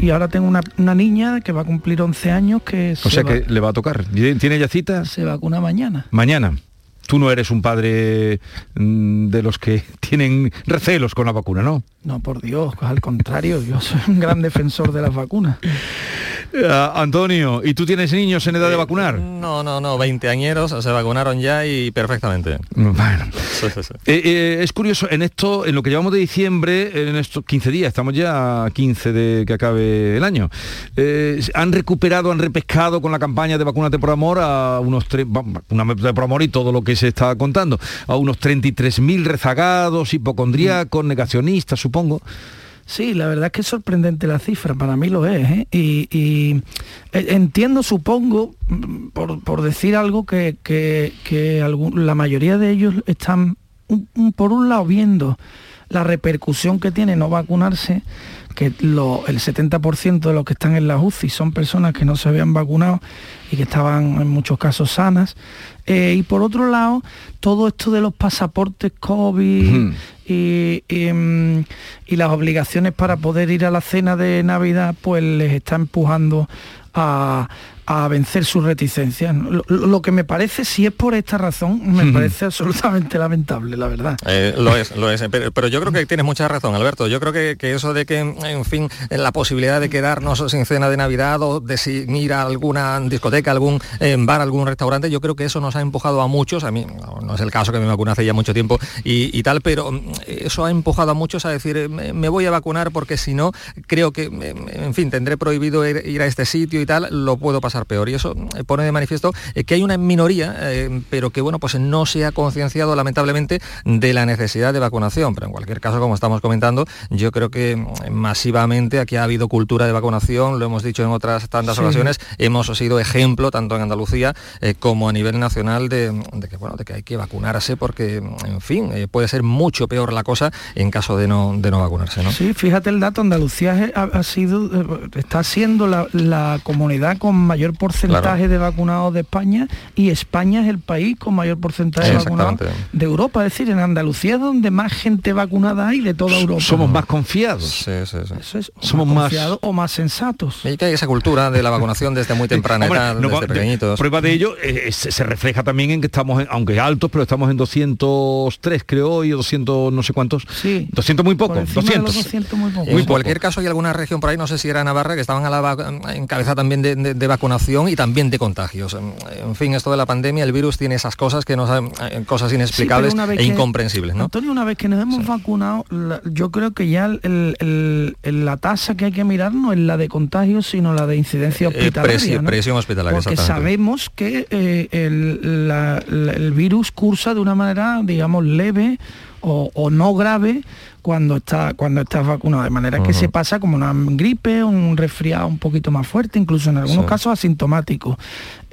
y ahora tengo una, una niña que va a cumplir 11 años que O se, sea va- que le va a tocar. ¿Tiene ya cita? se vacuna mañana. Mañana. Tú no eres un padre mm, de los que tienen recelos con la vacuna, ¿no? No, por Dios, al contrario, yo soy un gran defensor de las vacunas. Eh, Antonio, ¿y tú tienes niños en edad de vacunar? No, no, no, 20 añeros, se vacunaron ya y perfectamente. Bueno. Sí, sí, sí. Eh, eh, es curioso, en esto, en lo que llevamos de diciembre, en estos 15 días, estamos ya a 15 de que acabe el año, eh, han recuperado, han repescado con la campaña de Vacúnate por Amor a unos tres, Vacúnate por Amor y todo lo que se está contando, a unos 33.000 rezagados, hipocondríacos, negacionistas, supongo. Sí, la verdad es que es sorprendente la cifra, para mí lo es. ¿eh? Y, eh, entiendo, supongo, mm, por, decir algo, que, la mayoría de ellos están, por un lado, viendo la repercusión que tiene no vacunarse, que lo- el 70% de los que están en la UCI son personas que no se habían vacunado y que estaban en muchos casos sanas. Eh, y por otro lado, todo esto de los pasaportes COVID Ujú. y, y, mm, y las obligaciones para poder ir a la cena de Navidad, pues les está empujando a, a vencer sus reticencias. Lo, lo que me parece, si es por esta razón, me parece absolutamente lamentable, la verdad. Eh, lo es, lo es. Pero, pero yo creo que tienes mucha razón, Alberto. Yo creo que, que eso de que, en fin, la posibilidad de quedarnos sin cena de Navidad o de si- ir a alguna discoteca, algún eh, bar, algún restaurante, yo creo que eso nos ha empujado a muchos. A mí no, no es el caso que me vacuné hace ya mucho tiempo y, y tal, pero mm, eso ha empujado a muchos a decir, eh, me, me voy a vacunar porque si no, creo que, en fin, tendré prohibido ir, ir a este sitio y tal, lo puedo pasar peor. Y eso eh, pone de manifiesto eh, que hay una minoría, eh, pero que bueno, pues no se ha concienciado lamentablemente de la necesidad de vacunación. Pero en cualquier caso, como estamos comentando, yo creo que mm, masivamente aquí ha habido cultura de vacunación, lo hemos dicho en otras tantas Sí. ocasiones, hemos sido ejemplo tanto en Andalucía eh, como a nivel nacional de, de que bueno, de que hay que vacunarse porque, en fin, eh, puede ser mucho peor la cosa en caso de no, de no vacunarse, ¿no? Sí, fíjate el dato, Andalucía ha, ha sido, está siendo la, la comunidad con mayor porcentaje Claro. de vacunados de España y España es el país con mayor porcentaje de vacunados de Europa. Es decir, en Andalucía es donde más gente vacunada hay de toda Europa. Somos más confiados. Sí, sí, sí. Eso es, o Somos más más- confiados o más sensatos. Y que hay esa cultura de la vacunación desde muy temprana Hombre, edad, no, desde de- pequeñitos. Prueba de ello eh, se, se refleja también en que estamos, en- aunque altos, pero estamos en 203 creo hoy, o 200 no sé cuántos. Sí. 200 muy poco, Por encima de 200. los 200 muy poco. en cualquier caso hay alguna región por ahí, no sé si era Navarra, que estaban a la en cabeza también de, de- de vacunación y también de contagios. En- fin, esto de la pandemia, el virus tiene esas cosas que nos han- eh, cosas inexplicables e que- incomprensibles, ¿no? Antonio, una vez que nos hemos vacunado, yo creo que ya el- el- el- la tasa que hay que mirar no es la de contagios, sino la de incidencia Eh, hospitalaria. presi- ¿no? presión hospitalaria, Porque sabemos que eh, el, la- la- el virus cursa de una manera, digamos, leve o, o no grave cuando está cuando estás vacunado de manera que se pasa como una gripe un resfriado un poquito más fuerte incluso en algunos Sí. casos asintomático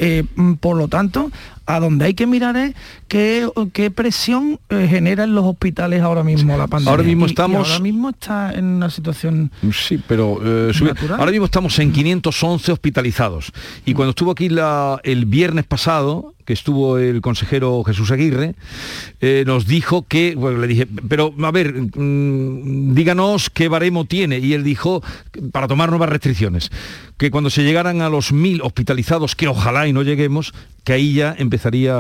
Eh, mm, por lo tanto a donde hay que mirar es qué, qué presión eh, genera en los hospitales ahora mismo la pandemia Ahora mismo Y- y estamos- ahora mismo está en una situación Sí, pero eh, sube. Ahora mismo estamos en 511 hospitalizados. Y cuando estuvo aquí la- el viernes pasado, que estuvo el consejero Jesús Aguirre, eh, nos dijo que, bueno, le dije, pero a ver, mm, díganos qué baremo tiene. Y él dijo, para tomar nuevas restricciones, que cuando se llegaran a los mil hospitalizados, que ojalá y no lleguemos, que ahí ya empezaría,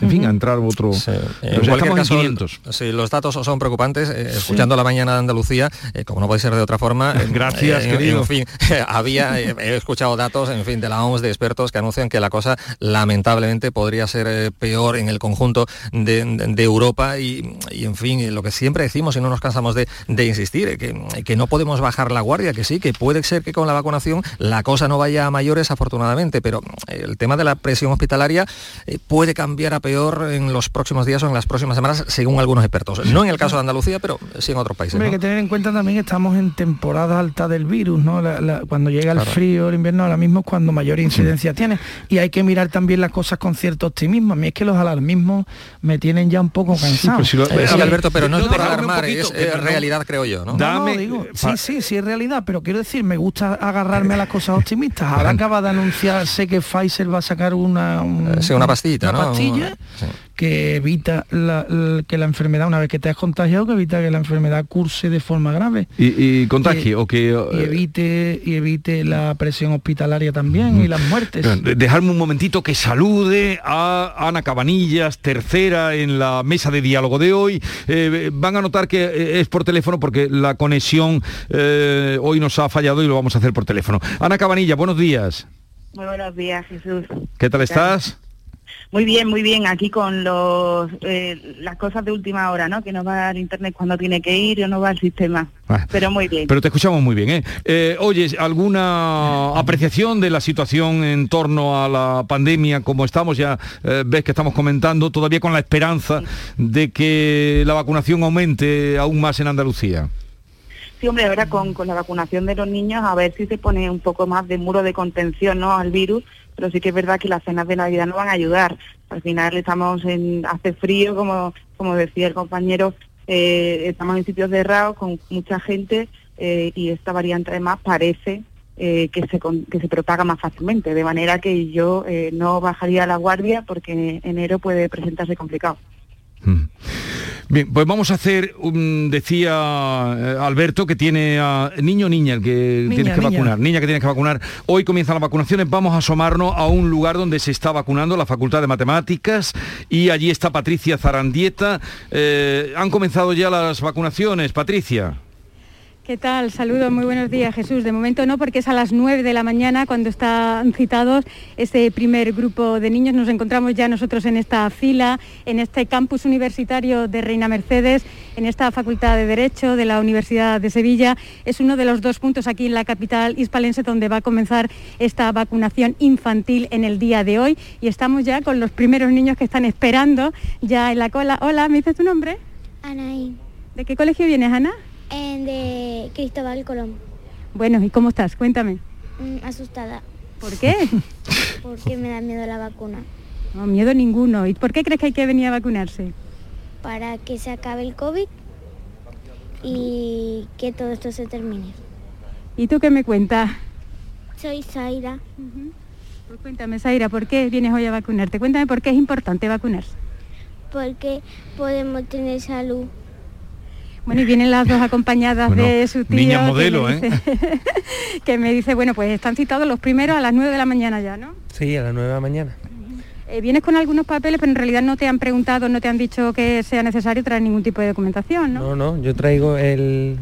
en fin, a entrar otro... En cualquier estamos en caso, 500. sí, los datos son preocupantes. Eh, Escuchando la mañana de Andalucía, eh, como no puede ser de otra forma, Gracias, eh, querido. En fin, había, he escuchado datos, en fin, de la OMS, de expertos que anuncian que la cosa lamentablemente podría ser peor en el conjunto de, de- de Europa y, y, en fin, lo que siempre decimos y no nos cansamos de, de insistir, que, que no podemos bajar la guardia, que sí, que puede ser que con la vacunación la cosa no vaya a mayores afortunadamente, pero el tema de la presión hospitalaria eh, puede cambiar a peor en los próximos días o en las próximas semanas, según algunos expertos. No en el caso de Andalucía, pero sí en otros países. Hombre, ¿no? hay que tener en cuenta también que estamos en temporada alta del virus, ¿no? La- la- cuando llega Claro. el frío, el invierno, ahora mismo es cuando mayor incidencia tiene. Y hay que mirar también las cosas con cierto optimismo. A mí es que los alarmismos me tienen ya un poco cansado. pues si lo- Eh, sí, Alberto, pero no es por alarmar, poquito, es eh, realidad, creo yo, ¿no? Dame, digo, sí, sí, sí es realidad, pero quiero decir, me gusta agarrarme a las cosas optimistas. Ahora acaba de anunciar, sé que Pfizer va a sacar una, un- Eh, sí, una pastillita, una ¿no? pastilla Sí. que evita la- la- que la enfermedad, una vez que te has contagiado, que evita que la enfermedad curse de forma grave. Y, y contagie, o que... y eh, evite y evite la presión hospitalaria también y las muertes. De- Dejarme un momentito que salude a Ana Cabanillas, tercera en la mesa de diálogo de hoy. Eh, van a notar que es por teléfono porque la conexión eh, hoy nos ha fallado y lo vamos a hacer por teléfono. Ana Cabanillas, buenos días. Muy buenos días, Jesús. ¿Qué tal estás? Muy bien, muy bien. Aquí con los eh, las cosas de última hora, ¿no? Que no va al internet cuando tiene que ir o no va al sistema. Ah. Pero muy bien. Pero te escuchamos muy bien, ¿eh? Eh, oye, ¿alguna apreciación de la situación en torno a la pandemia? Como estamos ya, eh, ves que estamos comentando, todavía con la esperanza de que la vacunación aumente aún más en Andalucía. Hombre, ahora con, con la vacunación de los niños a ver si se pone un poco más de muro de contención, ¿no? Al virus. Pero sí que es verdad que las cenas de Navidad no van a ayudar. Al final estamos en hace frío, como como decía el compañero, eh, estamos en sitios cerrados con mucha gente eh, y esta variante además parece eh, que, se, que se propaga más fácilmente, de manera que yo no bajaría la guardia porque enero puede presentarse complicado. Mm. Bien, pues vamos a hacer, decía eh, Alberto, que tiene a niño o niña el que tienes que vacunar, niña que tienes que vacunar. Hoy comienzan las vacunaciones, vamos a asomarnos a un lugar donde se está vacunando, la Facultad de Matemáticas, y allí está Patricia Zarandieta. han comenzado ya las vacunaciones, Patricia. ¿Qué tal? Saludos, muy buenos días Jesús. De momento no, porque es a las 9 de la mañana cuando están citados este primer grupo de niños. Nos encontramos ya nosotros en esta fila, en este campus universitario de Reina Mercedes, en esta Facultad de Derecho de la Universidad de Sevilla. Es uno de los dos puntos aquí en la capital hispalense donde va a comenzar esta vacunación infantil en el día de hoy. Y estamos ya con los primeros niños que están esperando ya en la cola. Hola, ¿me dices tu nombre? Anaí. ¿De qué colegio vienes, Ana? De Cristóbal Colón. Bueno, ¿y cómo estás? Cuéntame. Mm, asustada. ¿Por qué? Porque me da miedo la vacuna. No, miedo ninguno. ¿Y por qué crees que hay que venir a vacunarse? Para que se acabe el COVID y que todo esto se termine. ¿Y tú qué me cuentas? Soy Zaira. Pues cuéntame, Zaira, ¿por qué vienes hoy a vacunarte? Cuéntame por qué es importante vacunarse. Porque podemos tener salud. Bueno, y vienen las dos acompañadas de su tío. Niña modelo, que me, dice, ¿eh? que me dice, bueno, pues están citados los primeros a las 9 de la mañana ya, ¿no? Sí, a las 9 de la mañana. Eh, vienes con algunos papeles, pero en realidad no te han preguntado, no te han dicho que sea necesario traer ningún tipo de documentación, ¿no? No, no, yo traigo el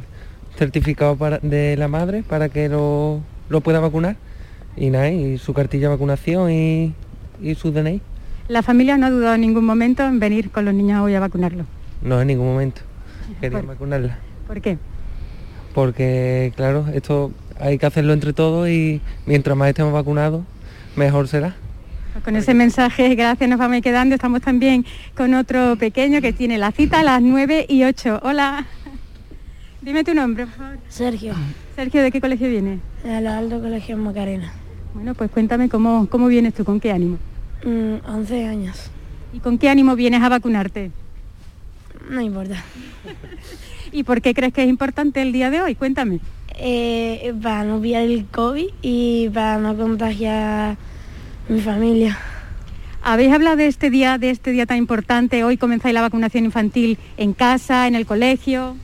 certificado de la madre para que lo, pueda vacunar y nada, y su cartilla de vacunación y, y su DNI. ¿La familia no ha dudado en ningún momento en venir con los niños hoy a vacunarlos? No, en ningún momento quería vacunarla. ¿Por qué? Porque, claro, esto hay que hacerlo entre todos y mientras más estemos vacunados, mejor será. Pues con ese mensaje, gracias, nos vamos quedando. Estamos también con otro pequeño que tiene la cita a las 9 y 8. Hola. Dime tu nombre, por favor. Sergio. Sergio, ¿de qué colegio viene? De la Alto Colegio Macarena. Bueno, pues cuéntame cómo, cómo vienes tú, con qué ánimo. 11 mm, años. ¿Y con qué ánimo vienes a vacunarte? No importa. ¿Y por qué crees que es importante el día de hoy? Cuéntame. Eh, para no pillar el COVID y para no contagiar a mi familia. ¿Habéis hablado de este día, de este día tan importante? Hoy comenzáis la vacunación infantil en casa, en el colegio.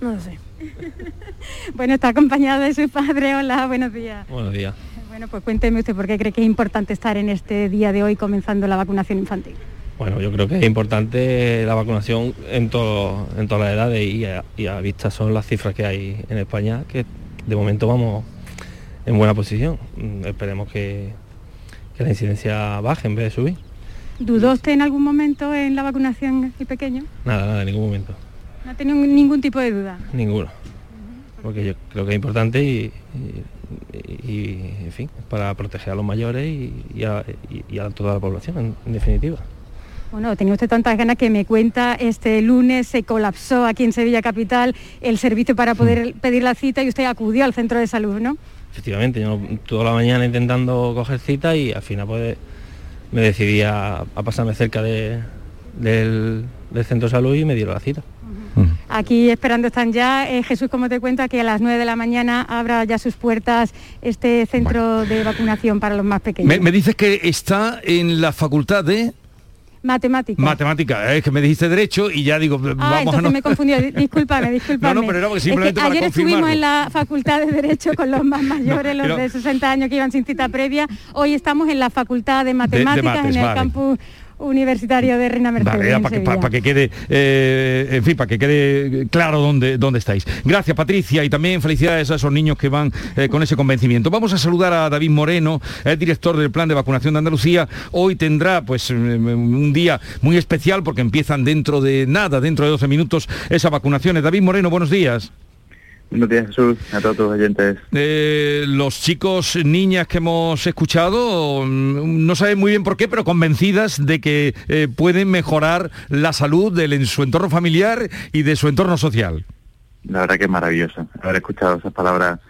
No lo sé. bueno, está acompañado de su padre. Hola, buenos días. Buenos días. Bueno, pues cuénteme usted por qué cree que es importante estar en este día de hoy comenzando la vacunación infantil. Bueno, yo creo que es importante la vacunación en, todo, en todas las edades y a, vista son las cifras que hay en España, que de momento vamos en buena posición. Mm, esperemos que, la incidencia baje en vez de subir. ¿Dudó usted en algún momento en la vacunación el pequeño? Nada, nada, en ningún momento. ¿No ha tenido ningún tipo de duda? Ninguno. Porque yo creo que es importante y, en fin, para proteger a los mayores y, a, toda la población, en definitiva. Bueno, tenía usted tantas ganas que me cuenta, este lunes se colapsó aquí en Sevilla Capital el servicio para poder mm. pedir la cita y usted acudió al centro de salud, ¿no? Efectivamente, yo toda la mañana intentando coger cita y al final pues me decidí a, pasarme cerca del, centro de salud y me dieron la cita. Aquí esperando están ya. Eh, Jesús, como te cuenta, que a las 9 de la mañana abra ya sus puertas este centro de vacunación para los más pequeños. me dices que está en la facultad de... Matemática. Matemática, es que me dijiste derecho y ya digo, ah, vamos entonces a me confundió, discúlpame, discúlpame. No, no, pero era simplemente ayer estuvimos en la Facultad de Derecho con los más mayores, los de 60 años que iban sin cita previa. Hoy estamos en la Facultad de Matemáticas, en el campus universitario de Reina Mercedes. para que, quede, eh, en fin, para que quede claro dónde, dónde estáis. Gracias, Patricia, y también felicidades a esos niños que van eh, con ese convencimiento. Vamos a saludar a David Moreno, el director del Plan de Vacunación de Andalucía. Hoy tendrá pues un día muy especial porque empiezan dentro de nada, dentro de 12 minutos, esas vacunaciones. David Moreno, buenos días. Buenos días Jesús, a todos tus oyentes. Eh, los chicos, niñas que hemos escuchado, mm, no saben muy bien por qué, pero convencidas de que eh, pueden mejorar la salud de, su entorno familiar y de su entorno social. La verdad que es maravilloso haber escuchado esas palabras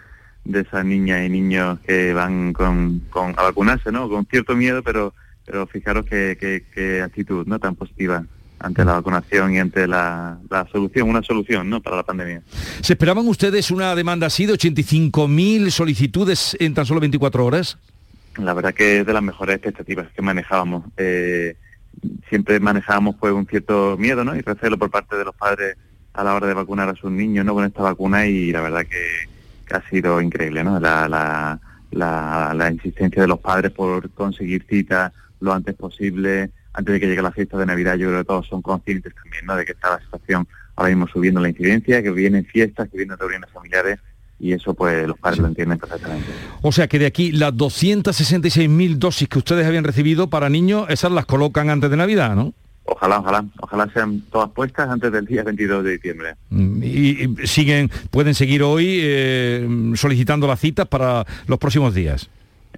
de esas niñas y niños que van con, a vacunarse, ¿no? Con cierto miedo, pero pero fijaros qué, qué actitud no tan positiva ante la vacunación y ante la, la solución, una solución ¿no? para la pandemia. ¿Se esperaban ustedes una demanda así de 85.000 solicitudes en tan solo 24 horas? La verdad que es de las mejores expectativas que manejábamos. Eh, siempre manejábamos pues un cierto miedo ¿no? y recelo por parte de los padres a la hora de vacunar a sus niños ¿no? con esta vacuna y la verdad que, que ha sido increíble ¿no? la, la, la, la insistencia de los padres por conseguir citas lo antes posible, antes de que llegue la fiesta de Navidad, yo creo que todos son conscientes también, ¿no? De que está la situación ahora mismo subiendo la incidencia, que vienen fiestas, que vienen reuniones familiares y eso pues los padres lo entienden perfectamente. O sea que de aquí las 266.000 dosis que ustedes habían recibido para niños, esas las colocan antes de Navidad, ¿no? Ojalá, ojalá, ojalá sean todas puestas antes del día 22 de diciembre. Mm, Y, y siguen, pueden seguir hoy eh, solicitando las citas para los próximos días.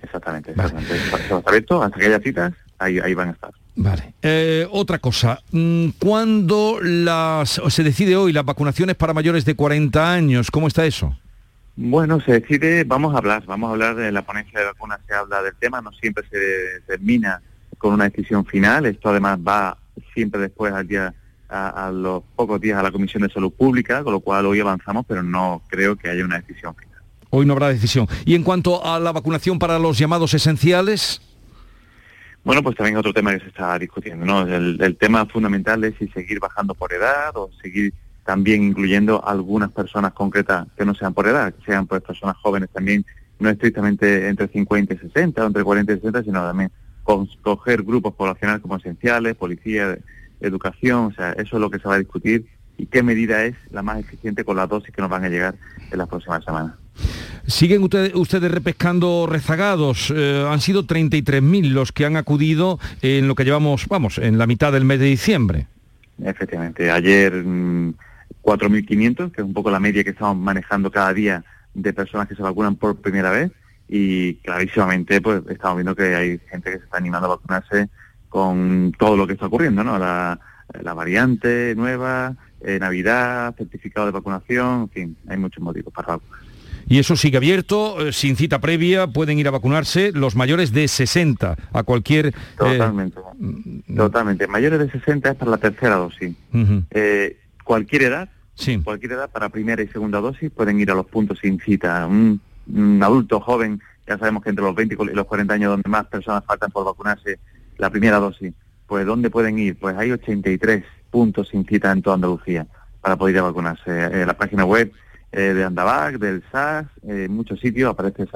Exactamente, exactamente. Eso está abierto, hasta que haya citas, ahí, ahí van a estar. Vale. Eh, otra cosa, mm, ¿cuándo las, se decide hoy las vacunaciones para mayores de 40 años? ¿Cómo está eso? Bueno, se decide, vamos a hablar, vamos a hablar de la ponencia de vacunas, se habla del tema, no siempre se termina con una decisión final, esto además va siempre después al día, a, a los pocos días a la Comisión de Salud Pública, con lo cual hoy avanzamos, pero no creo que haya una decisión final. Hoy no habrá decisión. Y en cuanto a la vacunación para los llamados esenciales, Bueno, pues también otro tema que se está discutiendo, ¿no? El, el tema fundamental es si seguir bajando por edad o seguir también incluyendo algunas personas concretas que no sean por edad, que sean pues personas jóvenes también, no estrictamente entre 50 y 60 o entre 40 y 60, sino también con, coger grupos poblacionales como esenciales, policía, educación, o sea, eso es lo que se va a discutir y qué medida es la más eficiente con las dosis que nos van a llegar en las próximas semanas. ¿Siguen ustedes, ustedes repescando rezagados? Eh, han sido 33.000 los que han acudido en lo que llevamos, vamos, en la mitad del mes de diciembre. Efectivamente, ayer mm, 4.500, que es un poco la media que estamos manejando cada día de personas que se vacunan por primera vez y clarísimamente pues estamos viendo que hay gente que se está animando a vacunarse con todo lo que está ocurriendo, ¿no? La, la variante nueva, eh, Navidad, certificado de vacunación, en fin, hay muchos motivos para vacunar. Y eso sigue abierto, eh, sin cita previa, pueden ir a vacunarse los mayores de 60 a cualquier... eh, Totalmente, totalmente. Mayores de 60 es para la tercera dosis. Eh, cualquier edad, cualquier edad para primera y segunda dosis pueden ir a los puntos sin cita. Un, un adulto joven, ya sabemos que entre los 20 y los 40 años donde más personas faltan por vacunarse la primera dosis, pues ¿dónde pueden ir? Pues hay 83 puntos sin cita en toda Andalucía para poder ir a vacunarse. En la página web eh, de Andavac, del SAS, eh, en muchos sitios aparecen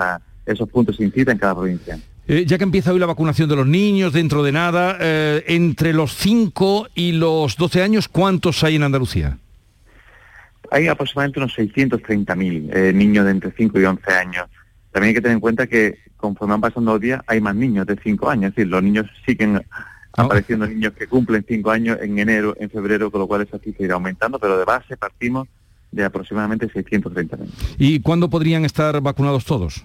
esos puntos sin cita en cada provincia. Eh, ya que empieza hoy la vacunación de los niños, dentro de nada, eh, entre los 5 y los 12 años, ¿cuántos hay en Andalucía? Hay aproximadamente unos 630.000 eh, niños de entre 5 y 11 años. También hay que tener en cuenta que conforme van pasando los días hay más niños de 5 años, es decir, los niños siguen apareciendo niños que cumplen 5 años en enero, en febrero, con lo cual esa cifra irá aumentando, pero de base partimos de aproximadamente 630.000. ¿Y cuándo podrían estar vacunados todos?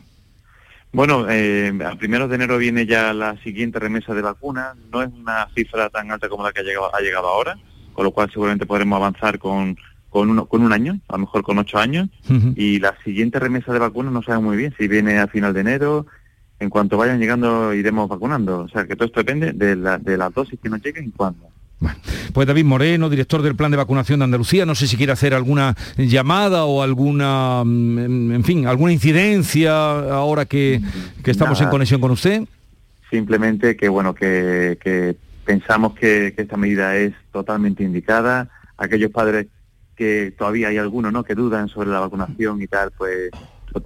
Bueno, eh, a primeros de enero viene ya la siguiente remesa de vacunas. No es una cifra tan alta como la que ha llegado, ha llegado ahora, con lo cual seguramente podremos avanzar con, con, uno, con un año, a lo mejor con ocho años. Y la siguiente remesa de vacunas no sabemos muy bien si viene a final de enero. En cuanto vayan llegando iremos vacunando. O sea que todo esto depende de, la, de las dosis que nos lleguen y cuándo. Pues David Moreno, director del Plan de Vacunación de Andalucía, no sé si quiere hacer alguna llamada o alguna, mm, en fin, alguna incidencia ahora que, que estamos Nada. en conexión con usted. Simplemente que bueno que, que pensamos que, que esta medida es totalmente indicada. Aquellos padres que todavía hay algunos ¿no? que dudan sobre la vacunación y tal, pues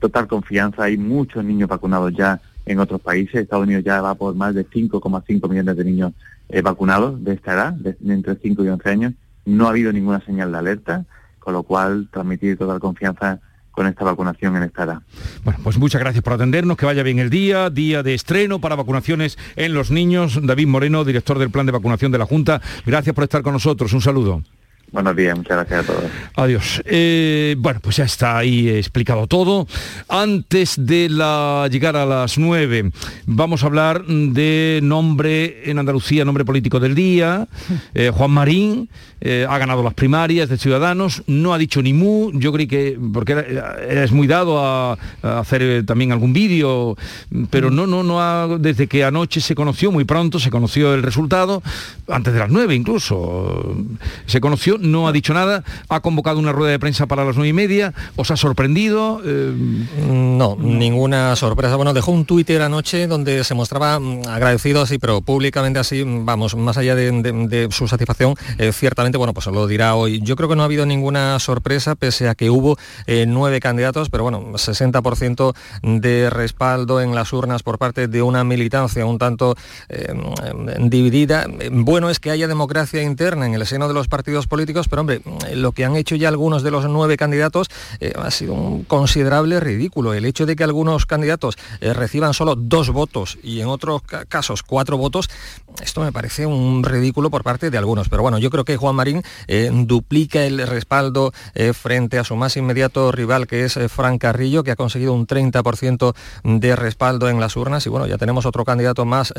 total confianza. Hay muchos niños vacunados ya en otros países. Estados Unidos ya va por más de 5,5 millones de niños eh, vacunados de esta edad, de, entre 5 y 11 años. No ha habido ninguna señal de alerta, con lo cual transmitir total confianza con esta vacunación en esta edad. Bueno, pues muchas gracias por atendernos, que vaya bien el día, día de estreno para vacunaciones en los niños. David Moreno, director del Plan de Vacunación de la Junta, gracias por estar con nosotros. Un saludo. Buenos días, muchas gracias a todos. Adiós. Eh, bueno, pues ya está ahí explicado todo. Antes de la llegar a las nueve, vamos a hablar de nombre en Andalucía, nombre político del día. Eh, Juan Marín eh, ha ganado las primarias de Ciudadanos, no ha dicho ni mu, yo creí que, porque era- es muy dado a, a hacer también algún vídeo, pero no, no, no ha, desde que anoche se conoció, muy pronto se conoció el resultado, antes de las nueve incluso, se conoció, no ha dicho nada, ha convocado una rueda de prensa para las nueve y media, ¿os ha sorprendido? Eh, No, ninguna sorpresa. Bueno, dejó un Twitter anoche donde se mostraba mm, agradecido así, pero públicamente así, mm, vamos, más allá de, de- de su satisfacción, eh, ciertamente, bueno, pues lo dirá hoy. Yo creo que no ha habido ninguna sorpresa, pese a que hubo eh, nueve candidatos, pero bueno, 60% de respaldo en las urnas por parte de una militancia un tanto mm, dividida. Bueno es que haya democracia interna en el seno de los partidos políticos, pero hombre, lo que han hecho ya algunos de los nueve candidatos eh, ha sido un considerable ridículo. El hecho de que algunos candidatos eh, reciban solo dos votos y en otros ca- casos cuatro votos, esto me parece un ridículo por parte de algunos. Pero bueno, yo creo que Juan Marín eh, duplica el respaldo eh, frente a su más inmediato rival, que es Fran Carrillo, que ha conseguido un 30% de respaldo en las urnas. Y bueno, ya tenemos otro candidato más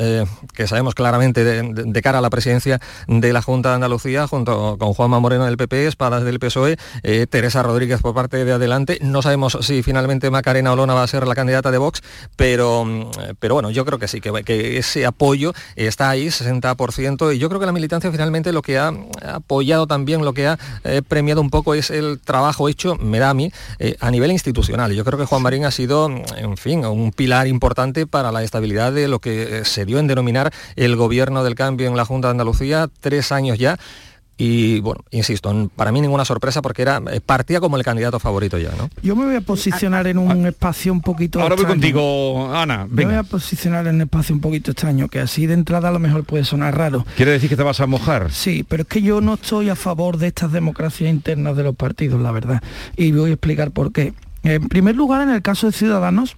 que sabemos claramente de, cara a la presidencia de la Junta de Andalucía, junto con Moreno del PP, Espadas del PSOE, eh, Teresa Rodríguez por parte de Adelante. No sabemos si finalmente Macarena Olona va a ser la candidata de Vox, pero, mm, pero bueno, yo creo que sí, que, ese apoyo está ahí, 60%, y yo creo que la militancia finalmente lo que ha apoyado también, lo que ha eh, premiado un poco es el trabajo hecho, me da a mí, eh, a nivel institucional. Yo creo que Juan Marín ha sido, mm, en fin, un pilar importante para la estabilidad de lo que eh, se dio en denominar el gobierno del cambio en la Junta de Andalucía, tres años ya. Y bueno, insisto, para mí ninguna sorpresa porque era eh, partía como el candidato favorito ya, ¿no? Yo me voy a posicionar en un espacio un poquito Ahora voy extraño. contigo, Ana. Me voy Venga. a posicionar en un espacio un poquito extraño, que así de entrada a lo mejor puede sonar raro. ¿Quiere decir que te vas a mojar? Sí, pero es que yo no estoy a favor de estas democracias internas de los partidos, la verdad. Y voy a explicar por qué. En primer lugar, en el caso de Ciudadanos,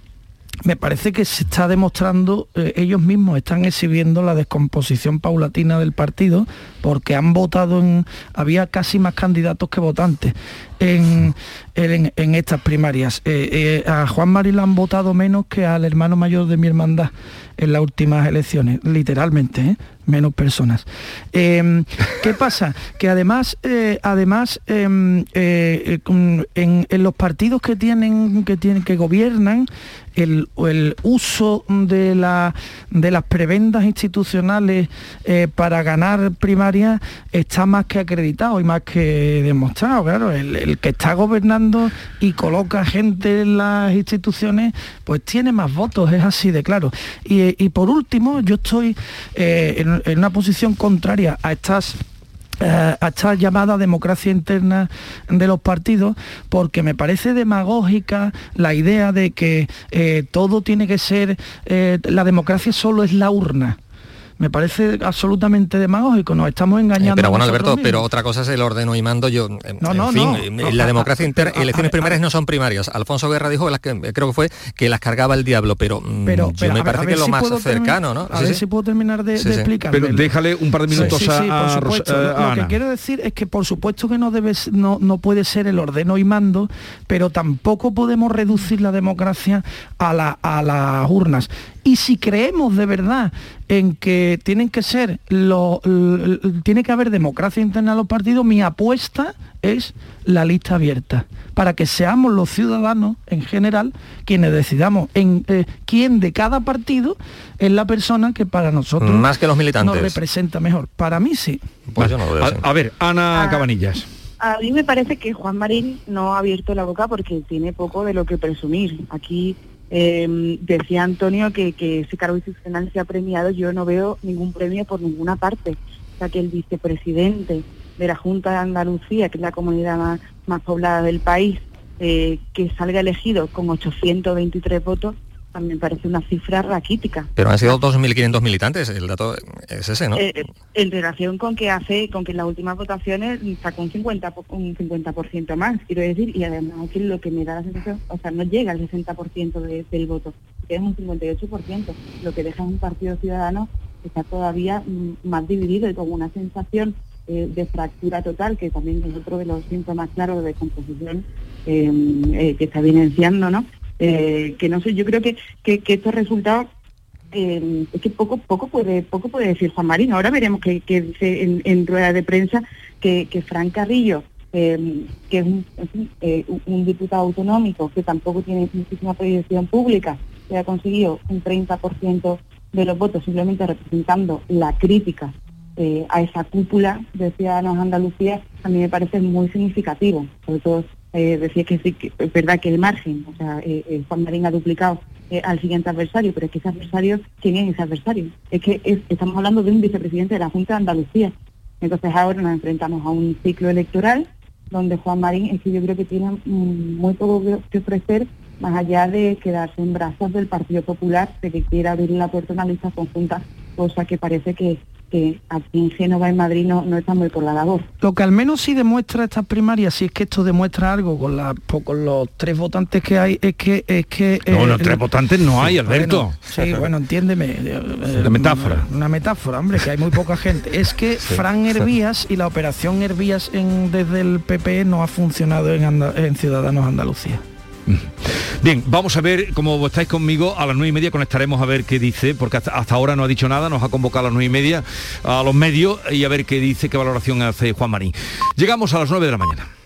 me parece que se está demostrando, eh, ellos mismos están exhibiendo la descomposición paulatina del partido, porque han votado en, había casi más candidatos que votantes en, en- estas primarias. Eh, eh, a Juan Marín le han votado menos que al hermano mayor de mi hermandad en las últimas elecciones, literalmente, ¿eh? menos personas. Eh, ¿Qué pasa? Que además, además em, en, los partidos que tienen, que tienen, que gobiernan, el, el uso de, la, de las prebendas institucionales para ganar primarias está más que acreditado y más que demostrado. Claro, el, el que está gobernando y coloca gente en las instituciones, pues tiene más votos, es así de claro. Y, por último, yo estoy eh, en, una posición contraria a estas eh, a esta llamada democracia interna de los partidos porque me parece demagógica la idea de que eh, todo tiene que ser, la democracia solo es la urna. Me parece absolutamente demagógico, nos estamos engañando. Eh, pero bueno, Alberto, pero otra cosa es el ordeno y mando. Yo, en No, en no, fin, no. eh, No, la democracia interna, elecciones a- primarias no son primarias. Alfonso Guerra dijo que las que creo que fue que las cargaba el diablo, pero, mm, Pero, yo pero, me ver- parece que es lo si más cercano, ¿no? A Sí, ver sí. si puedo terminar de, Sí, de sí. explicarme. Pero déjale un par de minutos Sí, sí, sí, a, por supuesto. eh, Lo- a Lo que quiero decir es que por supuesto que no, debe, no, no puede ser el ordeno y mando, pero tampoco podemos reducir la democracia a, la- a las urnas. Y si creemos de verdad en que tienen que ser lo, tiene que haber democracia interna en los partidos, mi apuesta es la lista abierta, para que seamos los ciudadanos en general quienes decidamos en eh, quién de cada partido es la persona que para nosotros Más que los militantes. nos representa mejor. Para mí sí. Pues yo no lo. A, a ver, Ana Ah. Cabanillas. A mí me parece que Juan Marín no ha abierto la boca porque tiene poco de lo que presumir. Aquí eh, decía Antonio que, que ese cargo institucional se ha premiado. Yo no veo ningún premio por ninguna parte. O sea, que el vicepresidente de la Junta de Andalucía, que es la comunidad más, poblada del país, eh, que salga elegido con 823 votos, también parece una cifra raquítica. Pero han sido 2.500 militantes, el dato es ese, ¿no? Eh, en relación con que hace, con que en las últimas votaciones sacó un 50 po- un 50% más, quiero decir, y además que lo que me da la sensación, o sea, no llega al 60% de- del voto, que es un 58%, lo que deja un partido ciudadano que está todavía mm, más dividido y con una sensación eh, de fractura total, que también es otro de los síntomas claros de descomposición eh, que está evidenciando, ¿no? Que no sé, yo creo que, que, estos resultados es que poco poco puede poco puede decir Juan Marino. Ahora veremos que, dice en, rueda de prensa que, que Fran Carrillo, que es un, diputado autonómico que tampoco tiene muchísima proyección pública, que ha conseguido un 30% de los votos simplemente representando la crítica eh, a esa cúpula de Ciudadanos Andalucía, a mí me parece muy significativo. Sobre todo eh, decía que sí, que es verdad que el margen, o sea, eh, Juan Marín ha duplicado al siguiente adversario, pero es que ese adversario, ¿quién es ese adversario? Es que estamos hablando de un vicepresidente de la Junta de Andalucía. Entonces ahora nos enfrentamos a un ciclo electoral donde Juan Marín es que yo creo que tiene mm, muy poco que ofrecer más allá de quedarse en brazos del Partido Popular, de que quiera abrir la puerta a una lista conjunta, cosa que parece que, que aquí en Génova, en Madrid, no, no está muy por la labor. Lo que al menos sí demuestra estas primarias, si es que esto demuestra algo con, la, con los tres votantes que hay, es que... Es que no, los eh, tres votantes no hay, Alberto. sí, bueno, entiéndeme. La metáfora. Una, metáfora, hombre, que hay muy poca gente. Es que Fran Hervías y la operación Hervías en, desde el PP no ha funcionado en, en Ciudadanos Andalucía. Bien, vamos a ver, como estáis conmigo, a las nueve y media conectaremos a ver qué dice, porque hasta, ahora no ha dicho nada, nos ha convocado a las nueve y media a los medios y a ver qué dice, qué valoración hace Juan Marín. Llegamos a las nueve de la mañana.